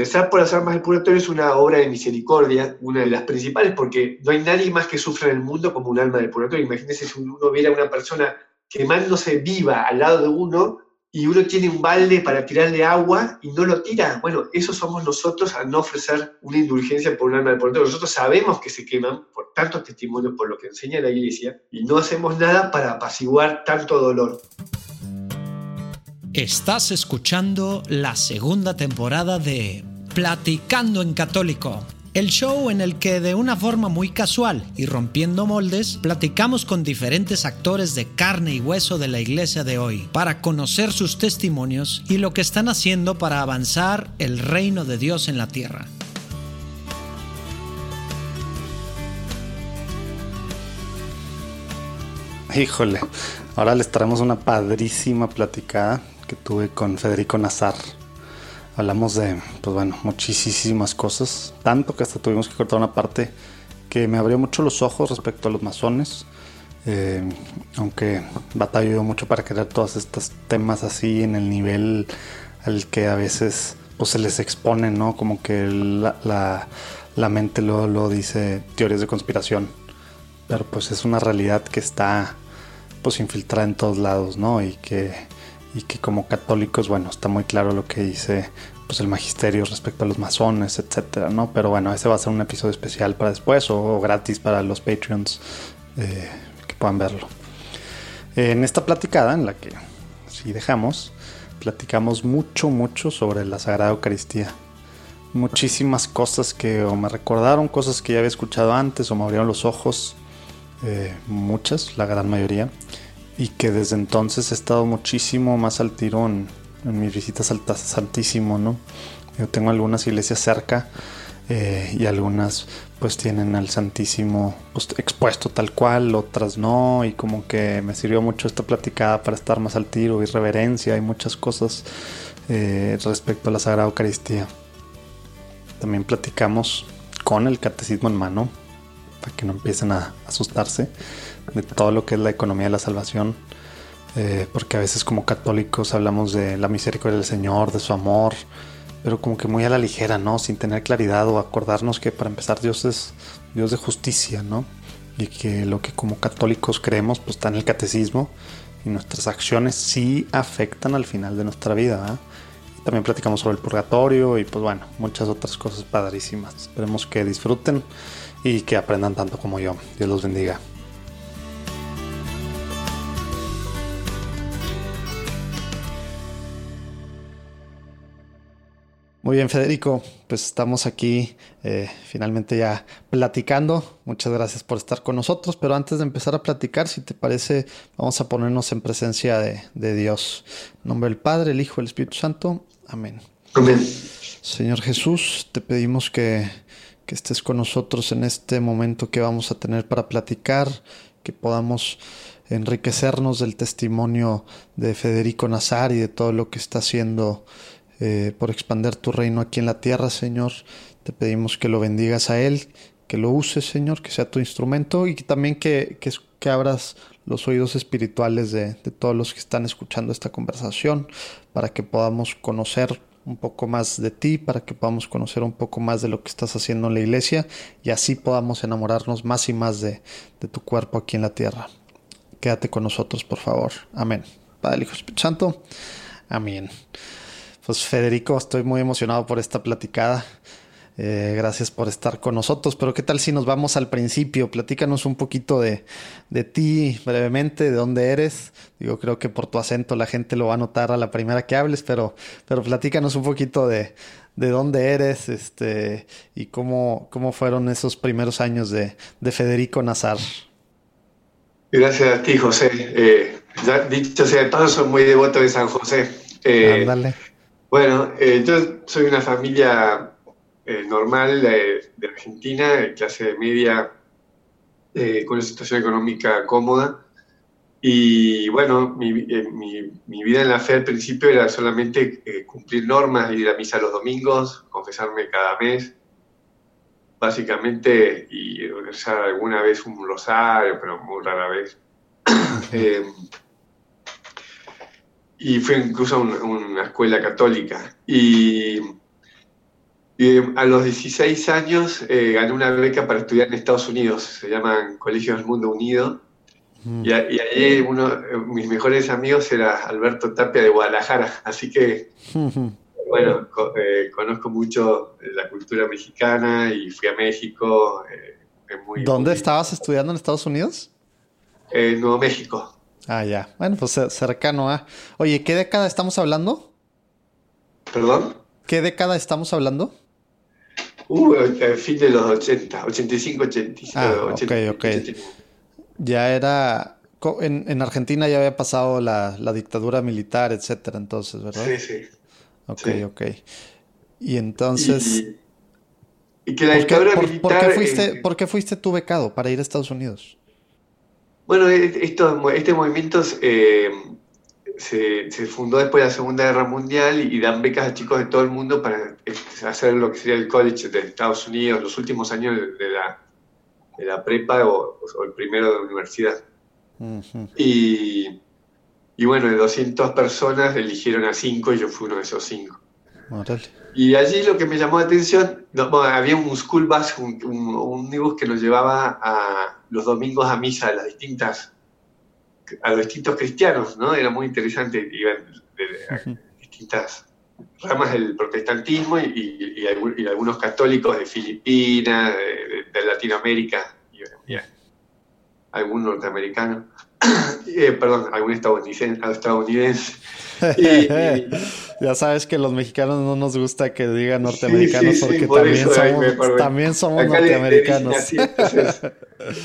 Rezar por las almas del purgatorio es una obra de misericordia, una de las principales, porque no hay nadie más que sufra en el mundo como un alma del purgatorio. Imagínense si uno viera a una persona quemándose viva al lado de uno y uno tiene un balde para tirarle agua y no lo tira. Bueno, eso somos nosotros al no ofrecer una indulgencia por un alma del purgatorio. Nosotros sabemos que se queman por tantos testimonios, por lo que enseña la iglesia, y no hacemos nada para apaciguar tanto dolor. Estás escuchando la segunda temporada de Platicando en Católico, el show en el que de una forma muy casual y rompiendo moldes, platicamos con diferentes actores de carne y hueso de la iglesia de hoy para conocer sus testimonios y lo que están haciendo para avanzar el reino de Dios en la tierra. Híjole, ahora les traemos una padrísima platicada que tuve con Federico Nazar. Hablamos de, pues bueno, muchísimas cosas, tanto que hasta tuvimos que cortar una parte que me abrió mucho los ojos respecto a los masones. Eh, aunque batallo mucho para querer todos estos temas así en el nivel al que a veces pues, se les expone, ¿no? Como que la, la, mente lo, lo dice teorías de conspiración. Pero pues es una realidad que está pues infiltrada en todos lados, ¿no? Y que y que como católicos, bueno, está muy claro lo que dice pues el magisterio respecto a los masones, etcétera, ¿no? Pero bueno, ese va a ser un episodio especial para después o, gratis para los Patreons eh, que puedan verlo. En esta platicada, en la que si dejamos, platicamos mucho, mucho sobre la Sagrada Eucaristía. Muchísimas cosas que o me recordaron, cosas que ya había escuchado antes o me abrieron los ojos, eh, muchas, la gran mayoría y que desde entonces he estado muchísimo más al tiro en, mis visitas al Santísimo, ¿no? Yo tengo algunas iglesias cerca eh, y algunas pues tienen al Santísimo pues, expuesto tal cual, otras no, y como que me sirvió mucho esta platicada para estar más al tiro, y reverencia y muchas cosas eh, respecto a la Sagrada Eucaristía. También platicamos con el catecismo en mano, para que no empiecen a asustarse de todo lo que es la economía de la salvación, eh, porque a veces como católicos hablamos de la misericordia del Señor, de su amor, pero como que muy a la ligera, ¿no? Sin tener claridad o acordarnos que para empezar Dios es Dios de justicia, ¿no? Y que lo que como católicos creemos pues está en el catecismo y nuestras acciones sí afectan al final de nuestra vida, También platicamos sobre el purgatorio y pues bueno, muchas otras cosas padrísimas. Esperemos que disfruten y que aprendan tanto como yo. Dios los bendiga. Muy bien, Federico, pues estamos aquí eh, finalmente ya platicando. Muchas gracias por estar con nosotros, pero antes de empezar a platicar, si te parece, vamos a ponernos en presencia de, Dios. En nombre del Padre, el Hijo y el Espíritu Santo. Amén. Amén. Señor Jesús, te pedimos que, que estés con nosotros en este momento que vamos a tener para platicar, que podamos enriquecernos del testimonio de Federico Nazar y de todo lo que está haciendo eh, por expander tu reino aquí en la tierra, Señor. Te pedimos que lo bendigas a Él, que lo uses, Señor, que sea tu instrumento y también que, que, abras los oídos espirituales de, de, todos los que están escuchando esta conversación para que podamos conocer un poco más de ti, para que podamos conocer un poco más de lo que estás haciendo en la iglesia y así podamos enamorarnos más y más de, de tu cuerpo aquí en la tierra. Quédate con nosotros, por favor. Amén. Padre, Hijo, Espíritu Santo. Amén. Pues Federico, estoy muy emocionado por esta platicada. Eh, gracias por estar con nosotros. Pero ¿qué tal si nos vamos al principio? Platícanos un poquito de, de ti brevemente, de dónde eres. Digo, creo que por tu acento la gente lo va a notar a la primera que hables, pero, pero platícanos un poquito de, de dónde eres este, y cómo, cómo fueron esos primeros años de, de Federico Nazar. Gracias a ti, José. Eh, ya, dicho sea de paso, soy muy devoto de San José. Eh, Ándale. Bueno, eh, yo soy una familia eh, normal de, Argentina, de clase media, eh, con una situación económica cómoda. Y bueno, mi, vida en la fe al principio era solamente cumplir normas, ir a misa los domingos, confesarme cada mes, básicamente, y rezar alguna vez un rosario, pero muy rara vez. y fue incluso a una escuela católica. Y, Y eh, a los 16 años eh, gané una beca para estudiar en Estados Unidos, se llaman Colegios del Mundo Unido. Mm. Y, ahí uno de mis mejores amigos era Alberto Tapia de Guadalajara, así que, bueno, conozco mucho la cultura mexicana y fui a México. ¿Dónde estabas estudiando en Estados Unidos? En Nuevo México. Ah, ya. Bueno, pues cercano a. Oye, ¿qué década estamos hablando? ¿Perdón? ¿Qué década estamos hablando? Uh, el fin de los 80, 85, 86. Ah, ok, ok. Ya era. En, Argentina ya había pasado la, dictadura militar, etcétera, entonces, ¿verdad? Sí, sí. Ok, ok. Y entonces. Y, que la dictadura militar. ¿por qué, fuiste, ¿Por qué fuiste tú becado para ir a Estados Unidos? Bueno, e, esto, este movimiento eh, se, fundó después de la Segunda Guerra Mundial y, dan becas a chicos de todo el mundo para hacer lo que sería el college de Estados Unidos, los últimos años de la, de la prepa o, el primero de la universidad. y, y, bueno, de 200 personas eligieron a 5 y yo fui uno de esos 5. Y allí lo que me llamó la atención, había un school bus, un, un, que nos llevaba a los domingos a misa a las distintas, a los distintos cristianos, ¿no? Era muy interesante, iban de, distintas ramas del protestantismo y, algunos católicos de Filipinas, de, Latinoamérica y, algún norteamericano, eh, perdón, algún estadounidense. estadounidense. ya sabes que los mexicanos no nos gusta que digan norteamericanos porque también, somos, también, somos, norteamericanos.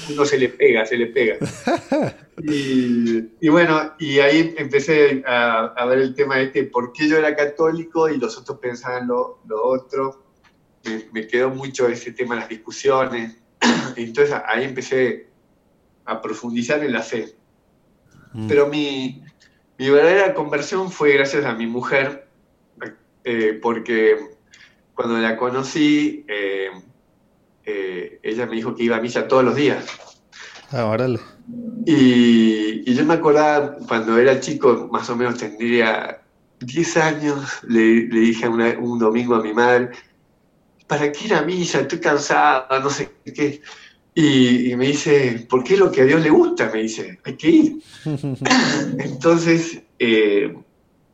uno se le pega, se le pega. Y, bueno, y ahí empecé a, ver el tema de este, por qué yo era católico y los otros pensaban lo, otro. Me, quedó mucho ese tema en las discusiones. Entonces ahí empecé a profundizar en la fe. Mm. Pero mi, mi verdadera conversión fue gracias a mi mujer, eh, porque cuando la conocí, eh, eh, ella me dijo que iba a misa todos los días. Ah, órale. Y, yo me acordaba cuando era chico, más o menos tendría 10 años, le, dije un domingo a mi madre, ¿para qué ir a misa? Estoy cansada, no sé qué. Y, me dice, ¿por qué es lo que a Dios le gusta? Me dice, hay que ir. Entonces, eh,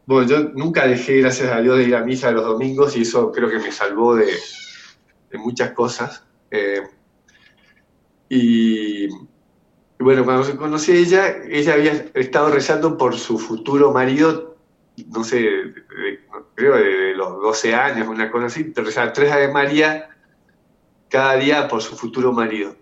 bueno, yo nunca dejé, gracias a Dios, de ir a misa los domingos y eso creo que me salvó de, muchas cosas. Eh, y, bueno, cuando se conocí a ella, ella había estado rezando por su futuro marido, no sé, creo de, los 12 años, una cosa así, rezaba tres Ave María cada día por su futuro marido.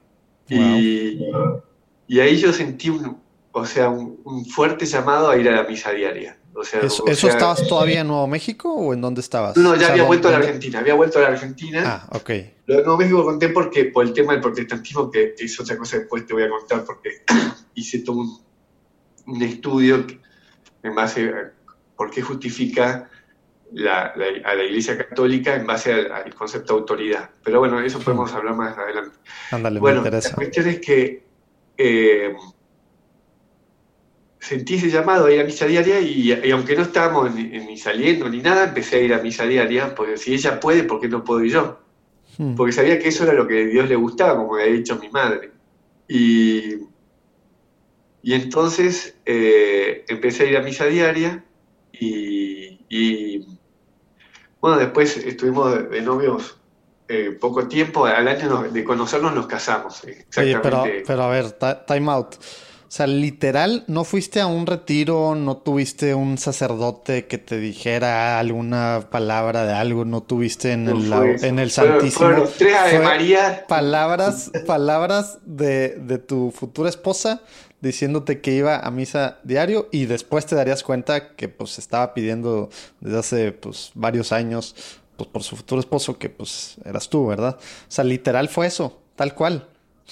Y, ahí yo sentí un, o sea, un, fuerte llamado a ir a la misa diaria. O sea, ¿Eso, estabas todavía en Nuevo México o en dónde estabas? No, ya había vuelto a la Argentina, había vuelto a la Argentina. Ah, ok. Lo de Nuevo México conté porque, por el tema del protestantismo, que, es otra cosa después te voy a contar, porque hice todo un, estudio en base a por qué justifica a la Iglesia Católica en base al, concepto de autoridad. Pero bueno, eso podemos hablar más adelante. Ándale, bueno, La cuestión es que eh, sentí ese llamado a ir a misa diaria y, aunque no estábamos ni, saliendo ni nada, empecé a ir a misa diaria, porque si ella puede, ¿por qué no puedo ir yo? Hmm. Porque sabía que eso era lo que a Dios le gustaba, como había dicho mi madre. Y, y entonces eh, empecé a ir a misa diaria y, bueno, después estuvimos de, novios eh, poco tiempo, al año de conocernos nos casamos. Oye, pero, pero a ver, time out. O sea, literal, no fuiste a un retiro, no tuviste un sacerdote que te dijera alguna palabra de algo, no tuviste en, el, en el Santísimo. tres Ave María. Palabras, palabras de, de tu futura esposa diciéndote que iba a misa diario y después te darías cuenta que pues estaba pidiendo desde hace pues varios años pues por su futuro esposo que pues eras tú, ¿verdad? O sea, literal fue eso, tal cual.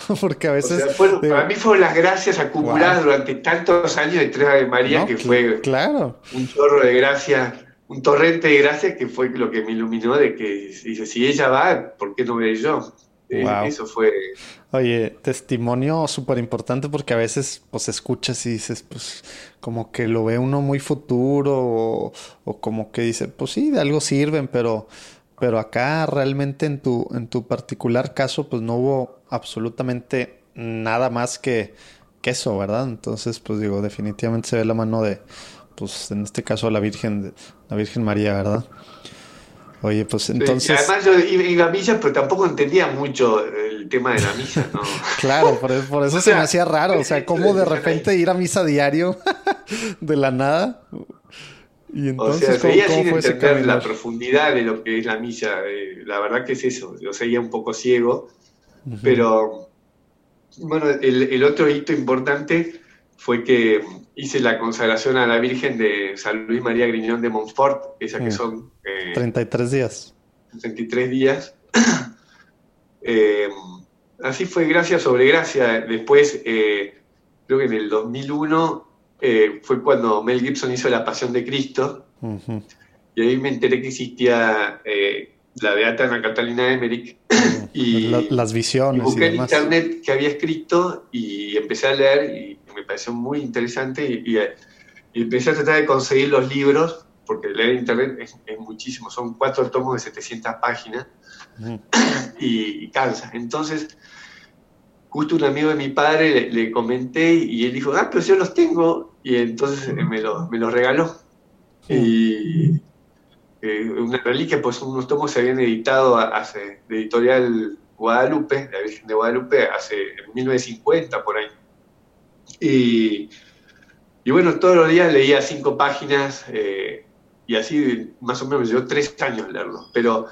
Porque a veces... para mí fueron las gracias acumuladas durante tantos años de Tres de María que fue claro. un chorro de gracia, un torrente de gracia que fue lo que me iluminó de que dice, si ella va, ¿por qué no voy yo? Eh, eso fue. Oye, testimonio súper importante porque a veces pues escuchas y dices, pues como que lo ve uno muy futuro o, como que dice, pues sí, de algo sirven, pero pero acá realmente en tu, en tu particular caso, pues no hubo absolutamente nada más que, que eso, ¿verdad? Entonces, pues digo, definitivamente se ve la mano de, pues en este caso la Virgen, la Virgen María, ¿verdad? Oye, pues entonces. además yo iba a misa, pero tampoco entendía mucho el tema de la misa, ¿no? claro, por, eso se me hacía raro. O sea, cómo de repente ir a misa diario de la nada. Y entonces, o sea, seguía sin entender la profundidad de lo que es la misa. Eh, la verdad que es eso. Yo seguía un poco ciego. Pero, bueno, el, el otro hito importante fue que hice la consagración a la Virgen de San Luis María Griñón de Montfort, esa que son... 33 eh, días. 33 días. Eh, así fue gracia sobre gracia. Después, eh, creo que en el 2001 fue cuando Mel Gibson hizo La Pasión de Cristo. Y ahí me enteré que existía la de Ana Catalina Emmerich. y, las visiones. Y busqué en internet que había escrito y empecé a leer y me pareció muy interesante y, empecé a tratar de conseguir los libros, porque leer internet es, muchísimo, son cuatro tomos de 700 páginas y, cansa. Entonces, justo un amigo de mi padre le, comenté y él dijo, ah, pero yo los tengo, y entonces me, me los regaló. Y eh, una reliquia, pues unos tomos se habían editado hace, de editorial Guadalupe, la Virgen de Guadalupe, hace en 1950 por ahí. Y, bueno, todos los días leía cinco páginas eh, y así más o menos me llevó tres años leerlo. Pero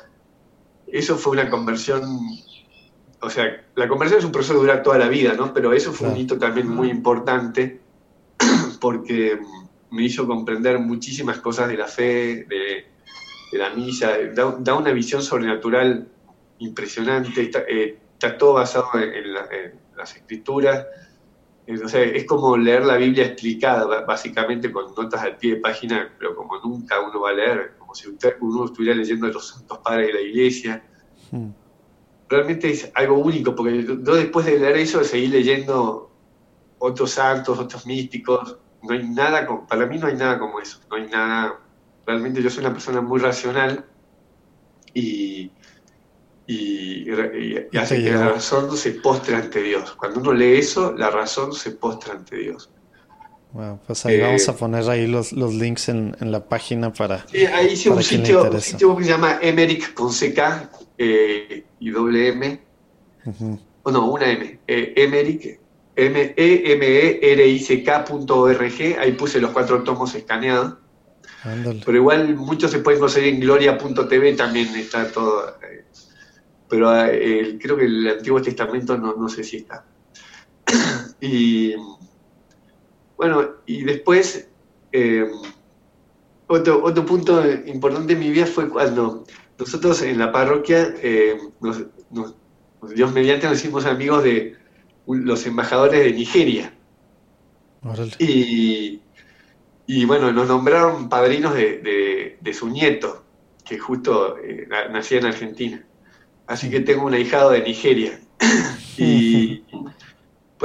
eso fue una conversión, o sea, la conversión es un proceso que dura toda la vida, ¿no? Pero eso fue un hito también muy importante porque me hizo comprender muchísimas cosas de la fe, de, la misa, da, una visión sobrenatural impresionante, está, eh, todo basado en las escrituras es como leer la Biblia explicada, básicamente con notas al pie de página, pero como nunca uno va a leer, como si uno estuviera leyendo los santos padres de la iglesia. Hmm. Realmente es algo único, porque yo después de leer eso seguí leyendo otros santos, otros místicos. No hay nada, para mí no hay nada como eso. No hay nada. Realmente yo soy una persona muy racional y y, hace que la razón se postre ante Dios. Cuando uno lee eso, la razón se postra ante Dios. Bueno, pues ahí vamos a eh, poner ahí los, los links en, en, la página para. Sí, ahí hice un sitio, un sitio, que se llama Emerick con CK eh, y doble M. O no, una M. Eh, Emerick, m e m e r i c k.org. Ahí puse los cuatro tomos escaneados. Pero igual muchos se pueden conseguir en gloria.tv, también está todo. Eh, pero eh, creo que el Antiguo Testamento no, no sé si está. y bueno, y después, eh, otro, otro punto importante en mi vida fue cuando nosotros en la parroquia, eh, Dios mediante, nos hicimos amigos de los embajadores de Nigeria. Y, y, bueno, nos nombraron padrinos de, de, su nieto, que justo nacía en Argentina. Así que tengo un ahijado de Nigeria. y,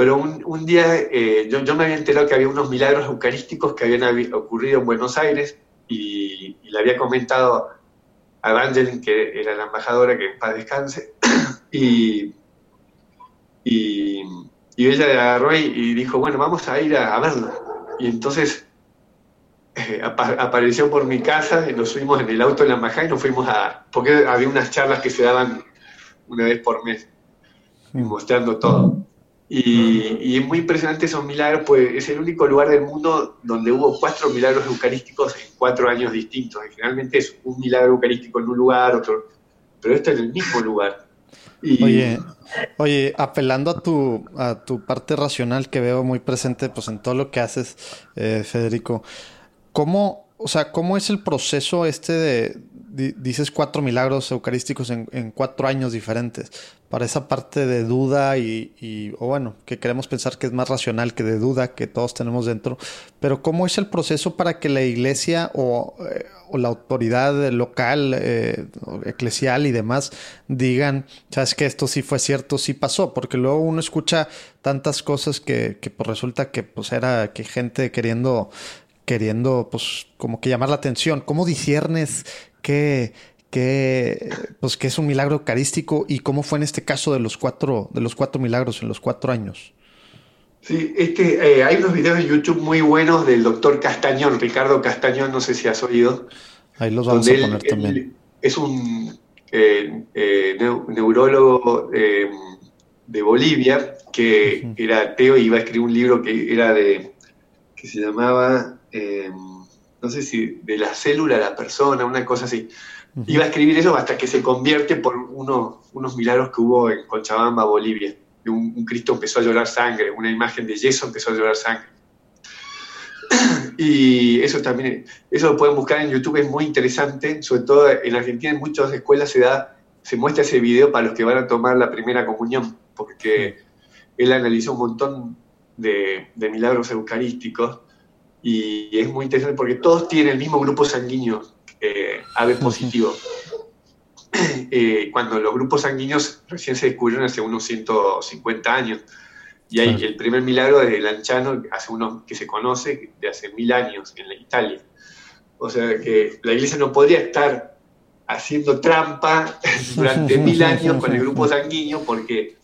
pero un, día eh, yo, me había enterado que había unos milagros eucarísticos que habían ocurrido en Buenos Aires y, le había comentado a Evangeline, que era la embajadora, que en paz descanse, y, y, ella le agarró y, dijo, bueno, vamos a ir a, verla. Y entonces eh, apareció por mi casa y nos subimos en el auto de la embajada y nos fuimos a... porque había unas charlas que se daban una vez por mes, mostrando todo. Y, es muy impresionante esos milagros, pues es el único lugar del mundo donde hubo cuatro milagros eucarísticos en cuatro años distintos. generalmente es un milagro eucarístico en un lugar, otro, pero esto en el mismo lugar. Oye, oye, apelando a tu, a tu parte racional que veo muy presente pues, en todo lo que haces, eh, Federico, ¿cómo, o sea, cómo es el proceso este de, dices cuatro milagros eucarísticos en, cuatro años diferentes. Para esa parte de duda y, o bueno, que queremos pensar que es más racional que de duda que todos tenemos dentro. Pero ¿cómo es el proceso para que la iglesia o, eh, la autoridad local, eh, eclesial y demás digan, sabes que esto sí fue cierto, sí pasó? Porque luego uno escucha tantas cosas que, que pues resulta que pues era que gente queriendo queriendo, pues, como que llamar la atención. ¿Cómo disiernes qué, qué, pues, qué es un milagro eucarístico y cómo fue en este caso de los cuatro, de los cuatro milagros en los cuatro años. Sí, este, eh, hay unos videos en YouTube muy buenos del doctor Castañón, Ricardo Castañón, no sé si has oído. Ahí los vamos a poner también. es un eh, eh, neurólogo de Bolivia que era ateo y iba a escribir un libro que era de, que se llamaba, no sé si de la célula a la persona, una cosa así. Iba a escribir eso hasta que se convierte por unos milagros que hubo en Cochabamba, Bolivia. Un, un, Cristo empezó a llorar sangre, una imagen de yeso empezó a llorar sangre. Y eso también, eso lo pueden buscar en YouTube, es muy interesante, sobre todo en Argentina en muchas escuelas se da, se muestra ese video para los que van a tomar la primera comunión, porque él analizó un montón de, de milagros eucarísticos y es muy interesante porque todos tienen el mismo grupo sanguíneo eh, AB positivo. Eh, cuando los grupos sanguíneos recién se descubrieron hace unos 150 años. Y hay el primer milagro de Lanchano, hace unos que se conoce, de hace mil años en la Italia. O sea que la iglesia no podría estar haciendo trampa durante mil años con el grupo sanguíneo porque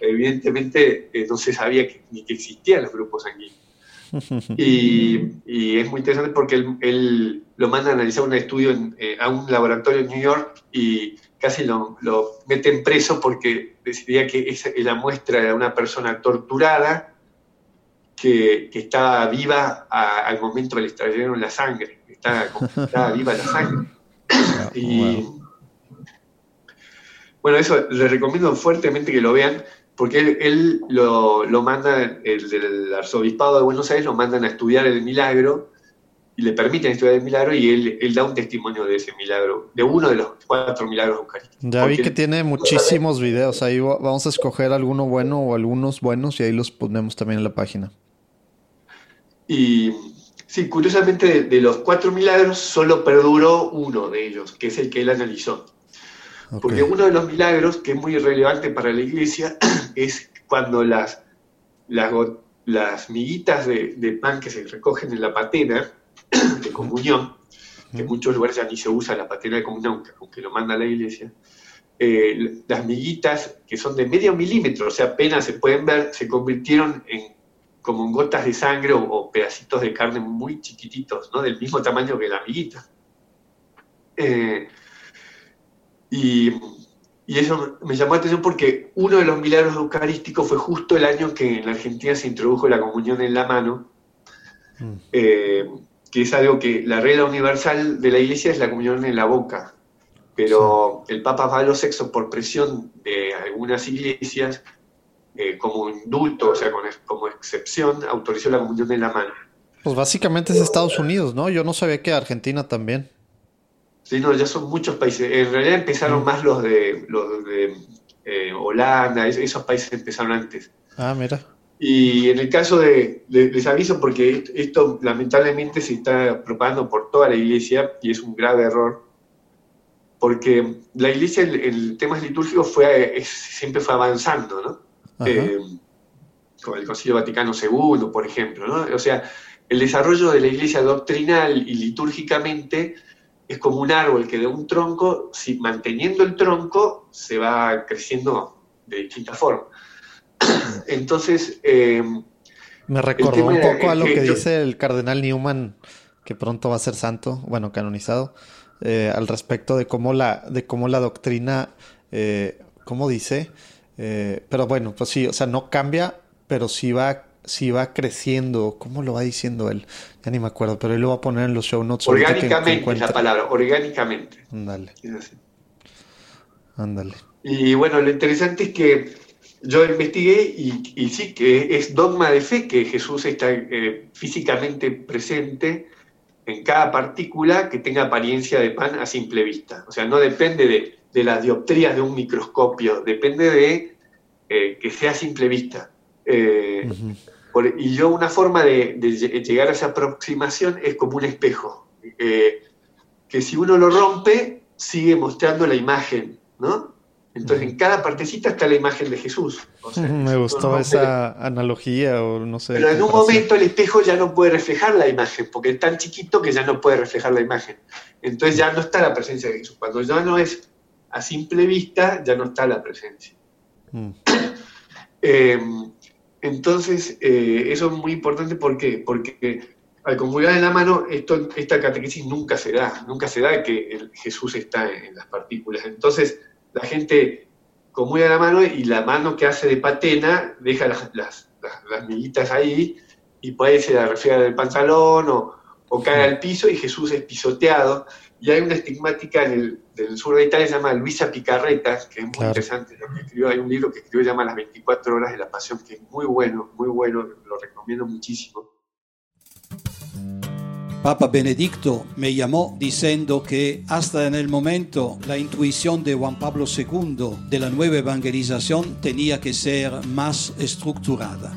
evidentemente eh, no se sabía ni que existían los grupos sanguíneos. Y, es muy interesante porque él, lo manda a analizar un estudio eh, a un laboratorio en New York y casi lo, lo meten preso porque decidía que esa, la muestra era una persona torturada que, que estaba viva al momento que le extrayeron la sangre, estaba, viva la sangre. y, bueno, eso les recomiendo fuertemente que lo vean porque él, lo, lo, manda, el del arzobispado de Buenos Aires lo mandan a estudiar el milagro y le permiten estudiar el milagro y él, él da un testimonio de ese milagro, de uno de los cuatro milagros eucarísticos. Ya vi que tiene muchísimos videos, ahí vamos a escoger alguno bueno o algunos buenos y ahí los ponemos también en la página. Y sí, curiosamente de, de los cuatro milagros solo perduró uno de ellos, que es el que él analizó. Porque uno de los milagros que es muy relevante para la iglesia es cuando las, las, miguitas de, pan que se recogen en la patena de comunión, que en muchos lugares ya ni se usa la patena de comunión, aunque lo manda la iglesia, eh, las miguitas que son de medio milímetro, o sea, apenas se pueden ver, se convirtieron en como en gotas de sangre o, pedacitos de carne muy chiquititos, ¿no? del mismo tamaño que la miguita. Eh, y, eso me llamó la atención porque uno de los milagros eucarísticos fue justo el año que en la Argentina se introdujo la comunión en la mano, mm. eh, que es algo que la regla universal de la iglesia es la comunión en la boca. Pero el Papa Pablo VI, por presión de algunas iglesias, eh, como indulto, o sea, como excepción, autorizó la comunión en la mano. Pues básicamente es Estados Unidos, ¿no? Yo no sabía que Argentina también. Sí, no, ya son muchos países. En realidad empezaron mm. más los de, los de eh, Holanda, esos países empezaron antes. Ah, mira. Y en el caso de, les aviso porque esto lamentablemente se está propagando por toda la iglesia y es un grave error, porque la iglesia en, el temas litúrgicos fue, siempre fue avanzando, ¿no? Eh, con el Concilio Vaticano II, por ejemplo, ¿no? O sea, el desarrollo de la iglesia doctrinal y litúrgicamente es como un árbol que de un tronco, si manteniendo el tronco, se va creciendo de distinta forma. Entonces... Eh, Me recordó un poco a lo que, dice el cardenal Newman, que pronto va a ser santo, bueno, canonizado, eh, al respecto de cómo la, de cómo la doctrina, eh, ¿cómo dice? Pero bueno, pues sí, o sea, no cambia, pero sí va si va creciendo, ¿cómo lo va diciendo él? Ya ni me acuerdo, pero él lo va a poner en los show notes. Orgánicamente es la palabra, orgánicamente. Ándale. Ándale. Y bueno, lo interesante es que yo investigué y, sí que es dogma de fe que Jesús está eh, físicamente presente en cada partícula que tenga apariencia de pan a simple vista. O sea, no depende de, las dioptrías de un microscopio, depende de eh, que sea a simple vista. Eh, y yo una forma de, llegar a esa aproximación es como un espejo, eh, que si uno lo rompe, sigue mostrando la imagen, ¿no? Entonces, en cada partecita está la imagen de Jesús. Me gustó esa analogía, o no sé. Pero en un momento el espejo ya no puede reflejar la imagen, porque es tan chiquito que ya no puede reflejar la imagen. Entonces ya no está la presencia de Jesús. Cuando ya no es a simple vista, ya no está la presencia. Mm. Em, entonces, eh, eso es muy importante, ¿por qué? Porque al comulgar en la mano, esto, esta catequesis nunca se da, nunca se da que Jesús está en, las partículas. Entonces, la gente comulga en la mano y la mano que hace de patena deja las, las, las, ahí y puede se la refriega del pantalón o, o cae al piso y Jesús es pisoteado. Y hay una estigmática en el, del sur de Italia, se llama Luisa Picarreta, que es muy interesante. Hay un libro que escribió, se llama Las 24 horas de la pasión, que es muy bueno, muy bueno, lo recomiendo muchísimo. Papa Benedicto me llamó diciendo que hasta en el momento la intuición de Juan Pablo II de la nueva evangelización tenía que ser más estructurada.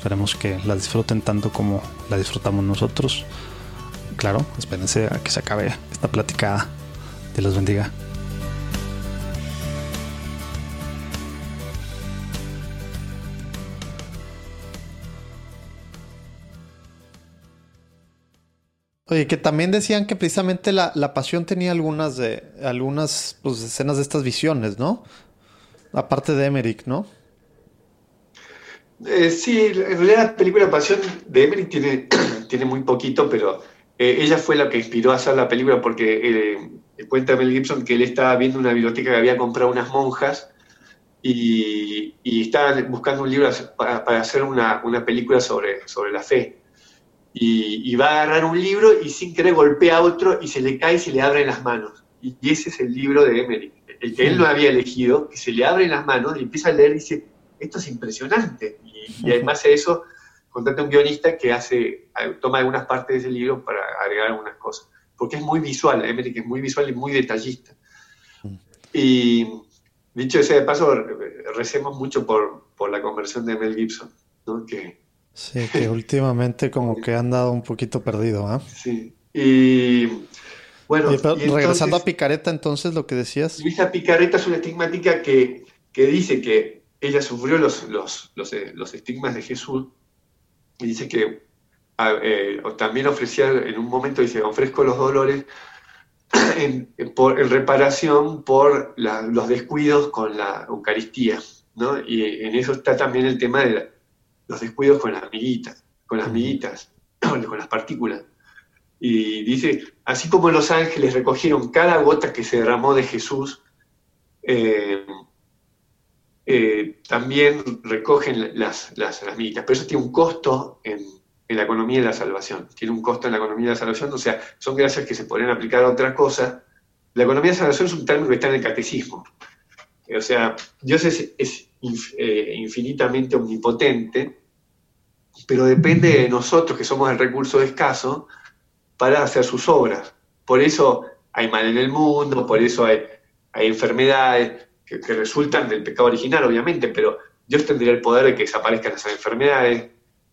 Esperemos que la disfruten tanto como la disfrutamos nosotros. Claro, espérense a que se acabe esta platicada. Dios los bendiga. Oye, que también decían que precisamente la, pasión tenía algunas de algunas pues, escenas de estas visiones, ¿no? Aparte de Emmerich, ¿no? Eh, sí, en realidad la película Pasión de Emily tiene, tiene muy poquito, pero eh, ella fue la que inspiró a hacer la película porque eh, cuenta Mel Gibson que él estaba viendo una biblioteca que había comprado unas monjas y, y estaban buscando un libro para, hacer una, película sobre, sobre la fe. Y, va a agarrar un libro y sin querer golpea a otro y se le cae y se le abre en las manos. Y, ese es el libro de Emily, el que él no había elegido, que se le abre en las manos y empieza a leer y dice, esto es impresionante. Y, además de eso, contrata un guionista que hace, toma algunas partes de ese libro para agregar algunas cosas. Porque es muy visual, Emmerich es muy visual y muy detallista. Y dicho ese de paso, recemos mucho por, por la conversión de Mel Gibson, ¿no? Que, sí, que últimamente como que han dado un poquito perdido, ¿ah? Sí. Y bueno. regresando a Picareta, entonces, lo que decías. Luisa Picareta es una estigmática que, que dice que ella sufrió los, los, los, eh, los estigmas de Jesús y dice que eh, también ofrecía, en un momento dice, ofrezco los dolores en, por, en reparación por los descuidos con la Eucaristía, ¿no? Y en eso está también el tema de los descuidos con las amiguitas, con las amiguitas, con las partículas. Y dice, así como los ángeles recogieron cada gota que se derramó de Jesús, eh, eh, también recogen las, las, las pero eso tiene un costo en, la economía de la salvación, tiene un costo en la economía de la salvación, o sea, son gracias que se podrían aplicar a otra cosa. La economía de la salvación es un término que está en el catecismo, eh, o sea, Dios es, eh, infinitamente omnipotente, pero depende de nosotros, que somos el recurso escaso, para hacer sus obras. Por eso hay mal en el mundo, por eso hay, hay enfermedades, que, resultan del pecado original, obviamente, pero Dios tendría el poder de que desaparezcan esas enfermedades,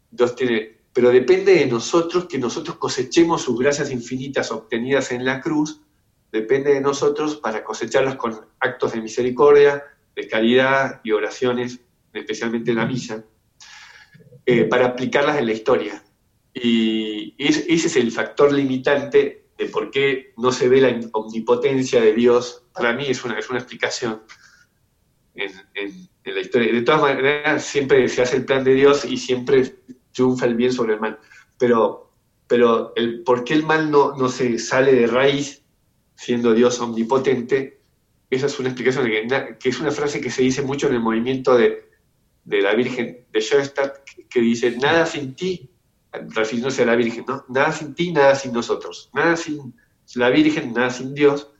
Dios tiene, pero depende de nosotros que nosotros cosechemos sus gracias infinitas obtenidas en la cruz, depende de nosotros para cosecharlas con actos de misericordia, de caridad y oraciones, especialmente en la misa, eh, para aplicarlas en la historia. Y ese es el factor limitante de por qué no se ve la omnipotencia de Dios. Para mí es una, es una explicación en, la historia. De todas maneras, siempre se hace el plan de Dios y siempre triunfa el bien sobre el mal. Pero, pero el por qué el mal no, no se sale de raíz siendo Dios omnipotente, esa es una explicación que, que es una frase que se dice mucho en el movimiento de, de la Virgen de Schoenstatt, que, dice, nada sin ti, refiriéndose a la Virgen, ¿no? Nada sin ti, nada sin nosotros. Nada sin la Virgen, nada sin Dios,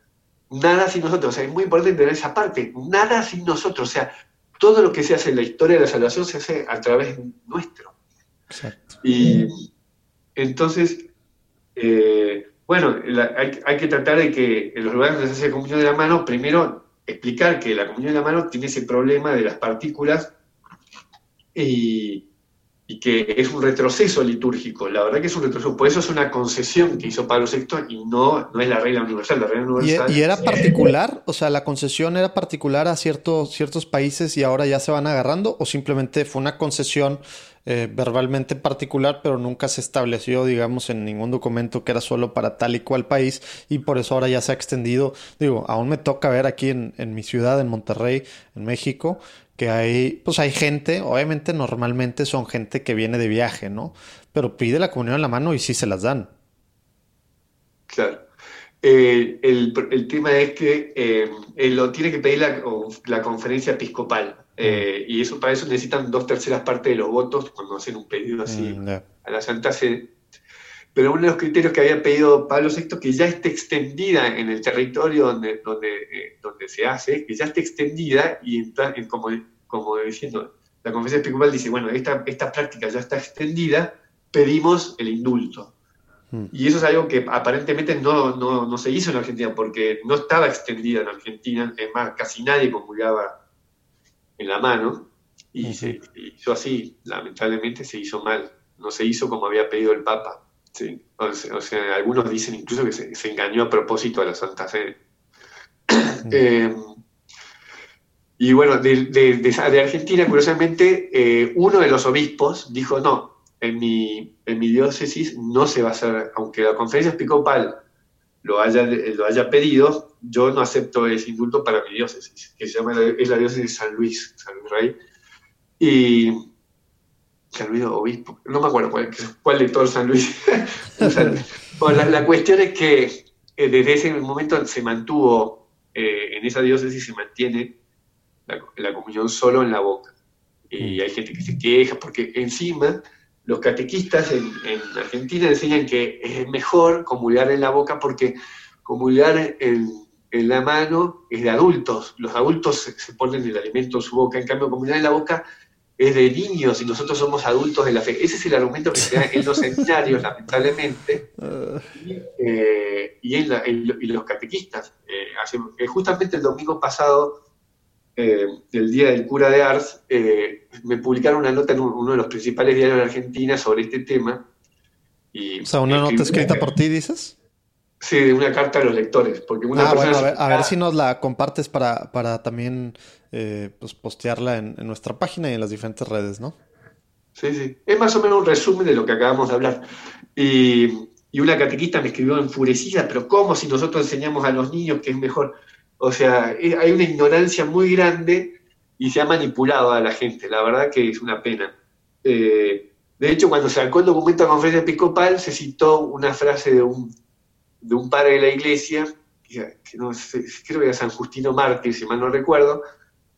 nada sin nosotros. O sea, es muy importante tener esa parte, nada sin nosotros. O sea, todo lo que se hace en la historia de la salvación se hace a través nuestro. Exacto. Y entonces, eh, bueno, hay, que tratar de que en los lugares donde se hace comunión de la mano, primero explicar que la comunión de la mano tiene ese problema de las partículas y, que es un retroceso litúrgico. La verdad que es un retroceso. Por eso es una concesión que hizo Pablo VI y no, no es la regla universal. La regla universal ¿Y, era particular? O sea, ¿la concesión era particular a ciertos, ciertos países y ahora ya se van agarrando? ¿O simplemente fue una concesión eh, verbalmente particular, pero nunca se estableció, digamos, en ningún documento que era solo para tal y cual país y por eso ahora ya se ha extendido. Digo, aún me toca ver aquí en, en mi ciudad, en Monterrey, en México, que hay, pues hay gente, obviamente normalmente son gente que viene de viaje, ¿no? Pero pide la comunión en la mano y sí se las dan. Claro. Eh, el, tema es que eh, lo tiene que pedir la, conferencia episcopal. Eh, mm. y eso para eso necesitan dos terceras partes de los votos cuando hacen un pedido así mm, a la Santa Sede. Pero uno de los criterios que había pedido Pablo VI, que ya esté extendida en el territorio donde, donde, eh, donde se hace, que ya esté extendida y en, como, como diciendo, la conferencia episcopal dice, bueno, esta, esta práctica ya está extendida, pedimos el indulto. Hmm. Y eso es algo que aparentemente no, no, no, se hizo en Argentina, porque no estaba extendida en Argentina, es más, casi nadie comulgaba en la mano, y se hizo así, lamentablemente se hizo mal, no se hizo como había pedido el Papa. Sí. O, sea, algunos dicen incluso que se, engañó a propósito a la Santa Fe. Eh, y bueno, de, Argentina, curiosamente, eh, uno de los obispos dijo, no, en mi, en mi diócesis no se va a hacer, aunque la conferencia episcopal lo haya, lo haya pedido, yo no acepto ese indulto para mi diócesis, que se llama, es la diócesis de San Luis, San Luis Rey. Y San Luis Obispo, no me acuerdo cuál, de todos San Luis. bueno, la, cuestión es que eh, desde ese momento se mantuvo, eh, en esa diócesis se mantiene la, comunión solo en la boca. Y mm. hay gente que se queja porque encima los catequistas en, Argentina enseñan que es mejor comulgar en la boca porque comulgar en, en la mano es de adultos. Los adultos se, ponen el alimento en su boca, en cambio comulgar en la boca es de niños y nosotros somos adultos de la fe. Ese es el argumento que se da en los seminarios, lamentablemente, eh, y, en los catequistas. Eh, eh, justamente el domingo pasado, el día del cura de Ars, me publicaron una nota en uno de los principales diarios de Argentina sobre este tema. Y o sea, una nota escrita por ti, dices. Sí, de una carta a los lectores. Porque una ah, bueno, a ver, si nos la compartes para, para también eh, pues postearla en, nuestra página y en las diferentes redes, ¿no? Sí, sí. Es más o menos un resumen de lo que acabamos de hablar. Y, una catequista me escribió enfurecida, pero ¿cómo si nosotros enseñamos a los niños que es mejor? O sea, hay una ignorancia muy grande y se ha manipulado a la gente. La verdad que es una pena. Eh, de hecho, cuando se sacó el documento de la conferencia episcopal, se citó una frase de un de un padre de la iglesia, que, no creo que era San Justino Mártir, si mal no recuerdo,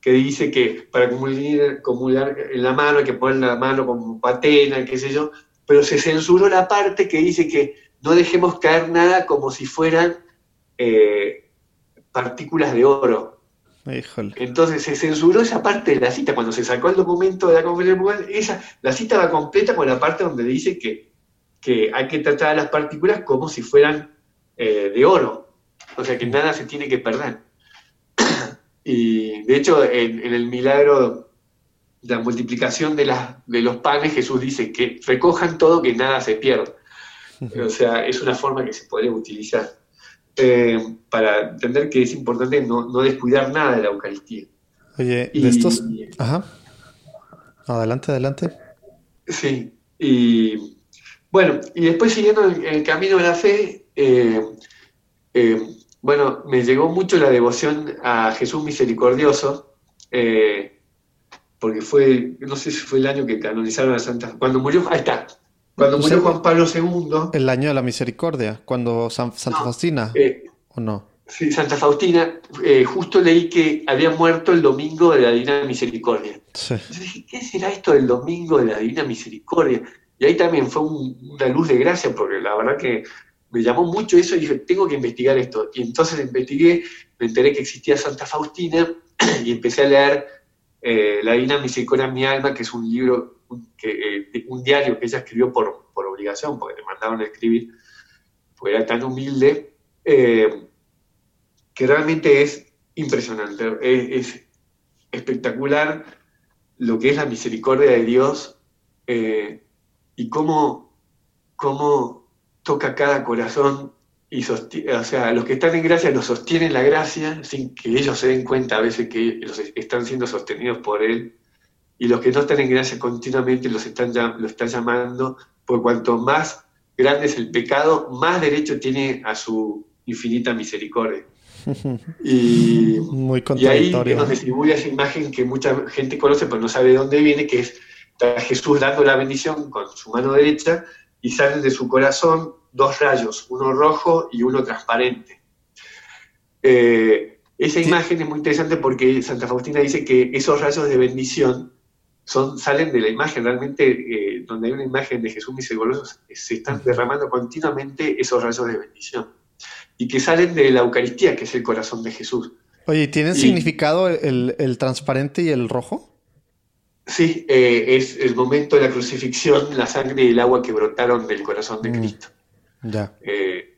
que dice que para comulgar, en la mano hay que poner la mano como patena, qué sé yo, pero se censuró la parte que dice que no dejemos caer nada como si fueran eh, partículas de oro. Entonces se censuró esa parte de la cita. Cuando se sacó el documento de la conferencia esa, la cita va completa con la parte donde dice que, que hay que tratar a las partículas como si fueran eh, de oro. O sea que nada se tiene que perder. Y de hecho, en, el milagro de la multiplicación de, de los panes, Jesús dice que recojan todo, que nada se pierda. O sea, es una forma que se podría utilizar eh, para entender que es importante no, descuidar nada de la Eucaristía. Oye, de estos. Ajá. Adelante, adelante. Sí. Y bueno, y después siguiendo el camino de la fe, eh, eh, bueno, me llegó mucho la devoción a Jesús misericordioso, eh, porque fue, no sé si fue el año que canonizaron a Santa Cuando murió, ahí está, cuando murió Juan Pablo II. El año de la misericordia, cuando Santa Faustina, eh, ¿o no? Sí, Santa Faustina, eh, justo leí que había muerto el domingo de la Divina Misericordia. Sí. dije, ¿qué será esto del domingo de la Divina Misericordia? Y ahí también fue una luz de gracia, porque la verdad que me llamó mucho eso y dije, tengo que investigar esto. Y entonces investigué, me enteré que existía Santa Faustina y empecé a leer eh, La Divina Misericordia en mi alma, que es un libro, un, que, eh, un diario que ella escribió por, por, obligación, porque le mandaron a escribir, porque era tan humilde que realmente es impresionante, es, espectacular lo que es la misericordia de Dios eh, y cómo, cómo, toca cada corazón y sostiene, o sea, los que están en gracia los sostienen la gracia sin que ellos se den cuenta a veces que los están siendo sostenidos por Él y los que no están en gracia continuamente los están, lo están llamando, porque cuanto más grande es el pecado, más derecho tiene a su infinita misericordia. Y, Muy y ahí es donde distribuye esa imagen que mucha gente conoce, pero no sabe de dónde viene, que es Jesús dando la bendición con su mano derecha y salen de su corazón dos rayos, uno rojo y uno transparente. Eh, esa imagen es muy interesante porque Santa Faustina dice que esos rayos de bendición son, salen de la imagen, realmente eh, donde hay una imagen de Jesús misericordioso, se están derramando continuamente esos rayos de bendición y que salen de la Eucaristía, que es el corazón de Jesús. Oye, ¿tienen significado el, transparente y el rojo? Sí, eh, es el momento de la crucifixión, la sangre y el agua que brotaron del corazón de mm, Cristo. Ya. Eh,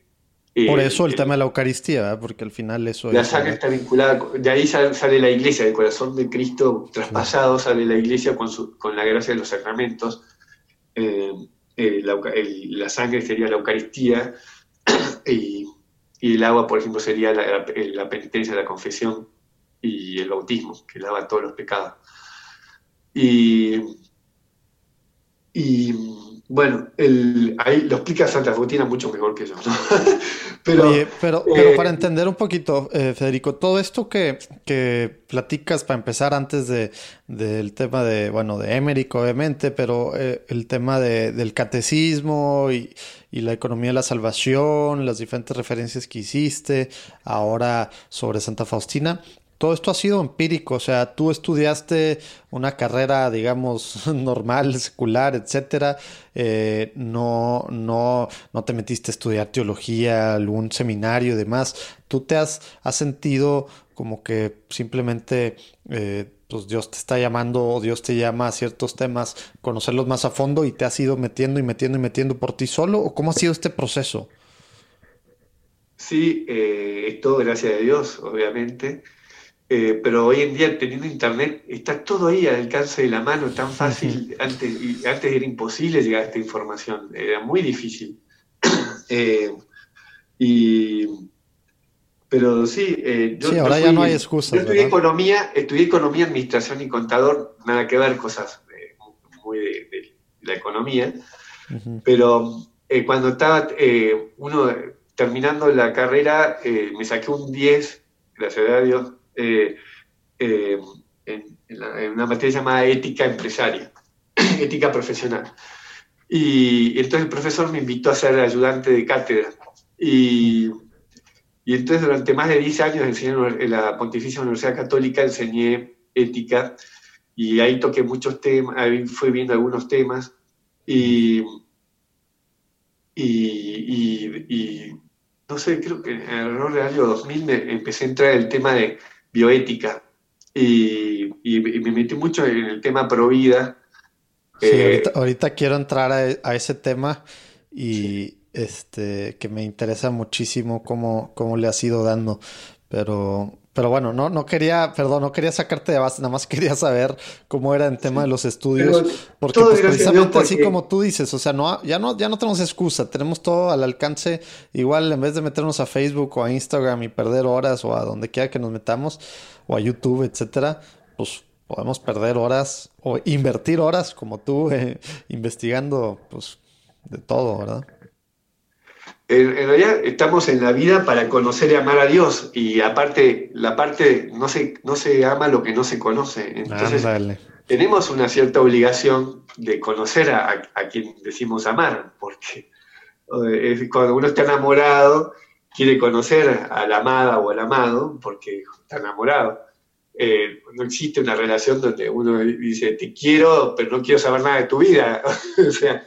Por eh, eso el tema de la Eucaristía, porque al final eso la sangre está vinculada, de ahí sale la iglesia, del corazón de Cristo traspasado, sale la iglesia con, con la gracia de los sacramentos. La, la, sangre sería la Eucaristía y y el agua, por ejemplo, sería la, penitencia, la confesión y el bautismo, que lava todos los pecados. Y, bueno, ahí lo explica Santa Faustina mucho mejor que yo. pero, pero, pero, para entender un poquito, eh, Federico, todo esto que, que, platicas para empezar antes de, del tema de, bueno, de Emerick, obviamente, pero eh, el tema de, del catecismo y, y la economía de la salvación, las diferentes referencias que hiciste, ahora sobre Santa Faustina. Todo esto ha sido empírico, o sea, tú estudiaste una carrera, digamos, normal, secular, etcétera. Eh, no, no, no te metiste a estudiar teología, algún seminario y demás. Tú te has, sentido como que simplemente eh, pues Dios te está llamando o Dios te llama a ciertos temas, conocerlos más a fondo y te has ido metiendo y metiendo y metiendo por ti solo? ¿O cómo ha sido este proceso? Sí, eh, es todo gracias a Dios, obviamente. Eh, pero hoy en día, teniendo internet, está todo ahí al alcance de la mano, tan fácil. antes, y antes era imposible llegar a esta información, era muy difícil. Eh, y pero sí, eh, yo, sí, ahora ya no hay excusas. Yo estudié economía, estudié economía, administración y contador, nada que ver, cosas muy de, la economía. Pero eh, cuando estaba uno terminando la carrera, me saqué un 10, gracias a Dios, en, una materia llamada ética empresaria, ética profesional. Y, y entonces el profesor me invitó a ser ayudante de cátedra. Y y entonces durante más de 10 años enseñé en la Pontificia Universidad Católica, enseñé ética y ahí toqué muchos temas, ahí fui viendo algunos temas y, y, no sé, creo que en error del año 2000 me empecé a entrar en el tema de bioética y, me metí mucho en el tema pro vida. Sí, eh, ahorita, quiero entrar a, ese tema y este, que me interesa muchísimo cómo, cómo le has ido dando. Pero, pero bueno, no, no quería, perdón, no quería sacarte de base, nada más quería saber cómo era el tema de los estudios. porque pues, precisamente así como tú dices, o sea, no, ya no, ya no tenemos excusa, tenemos todo al alcance. Igual en vez de meternos a Facebook o a Instagram y perder horas o a donde quiera que nos metamos, o a YouTube, etcétera, pues podemos perder horas o invertir horas como tú eh, investigando, pues, de todo, ¿verdad? En, realidad estamos en la vida para conocer y amar a Dios y aparte la parte no se, no se ama lo que no se conoce. Entonces, tenemos una cierta obligación de conocer a, quien decimos amar, porque eh, cuando uno está enamorado, quiere conocer a la amada o al amado, porque está enamorado. Eh, no existe una relación donde uno dice, te quiero, pero no quiero saber nada de tu vida. o sea,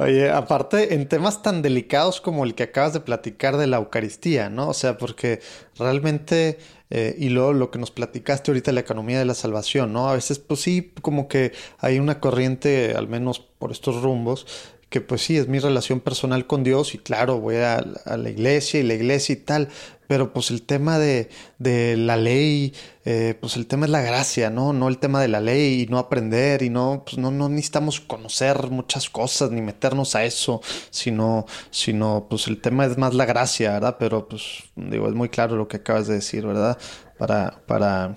Oye, aparte, en temas tan delicados como el que acabas de platicar de la Eucaristía, ¿no? O sea, porque realmente, eh, y luego lo que nos platicaste ahorita, la economía de la salvación, ¿no? A veces, pues sí, como que hay una corriente, al menos por estos rumbos, que pues sí, es mi relación personal con Dios y claro, voy a, la iglesia y la iglesia y tal, pero pues el tema de, de la ley, eh, pues el tema es la gracia, ¿no? No el tema de la ley y no aprender y no, pues no, no necesitamos conocer muchas cosas ni meternos a eso, sino, sino pues el tema es más la gracia, ¿verdad? Pero pues digo, es muy claro lo que acabas de decir, ¿verdad? Para, para,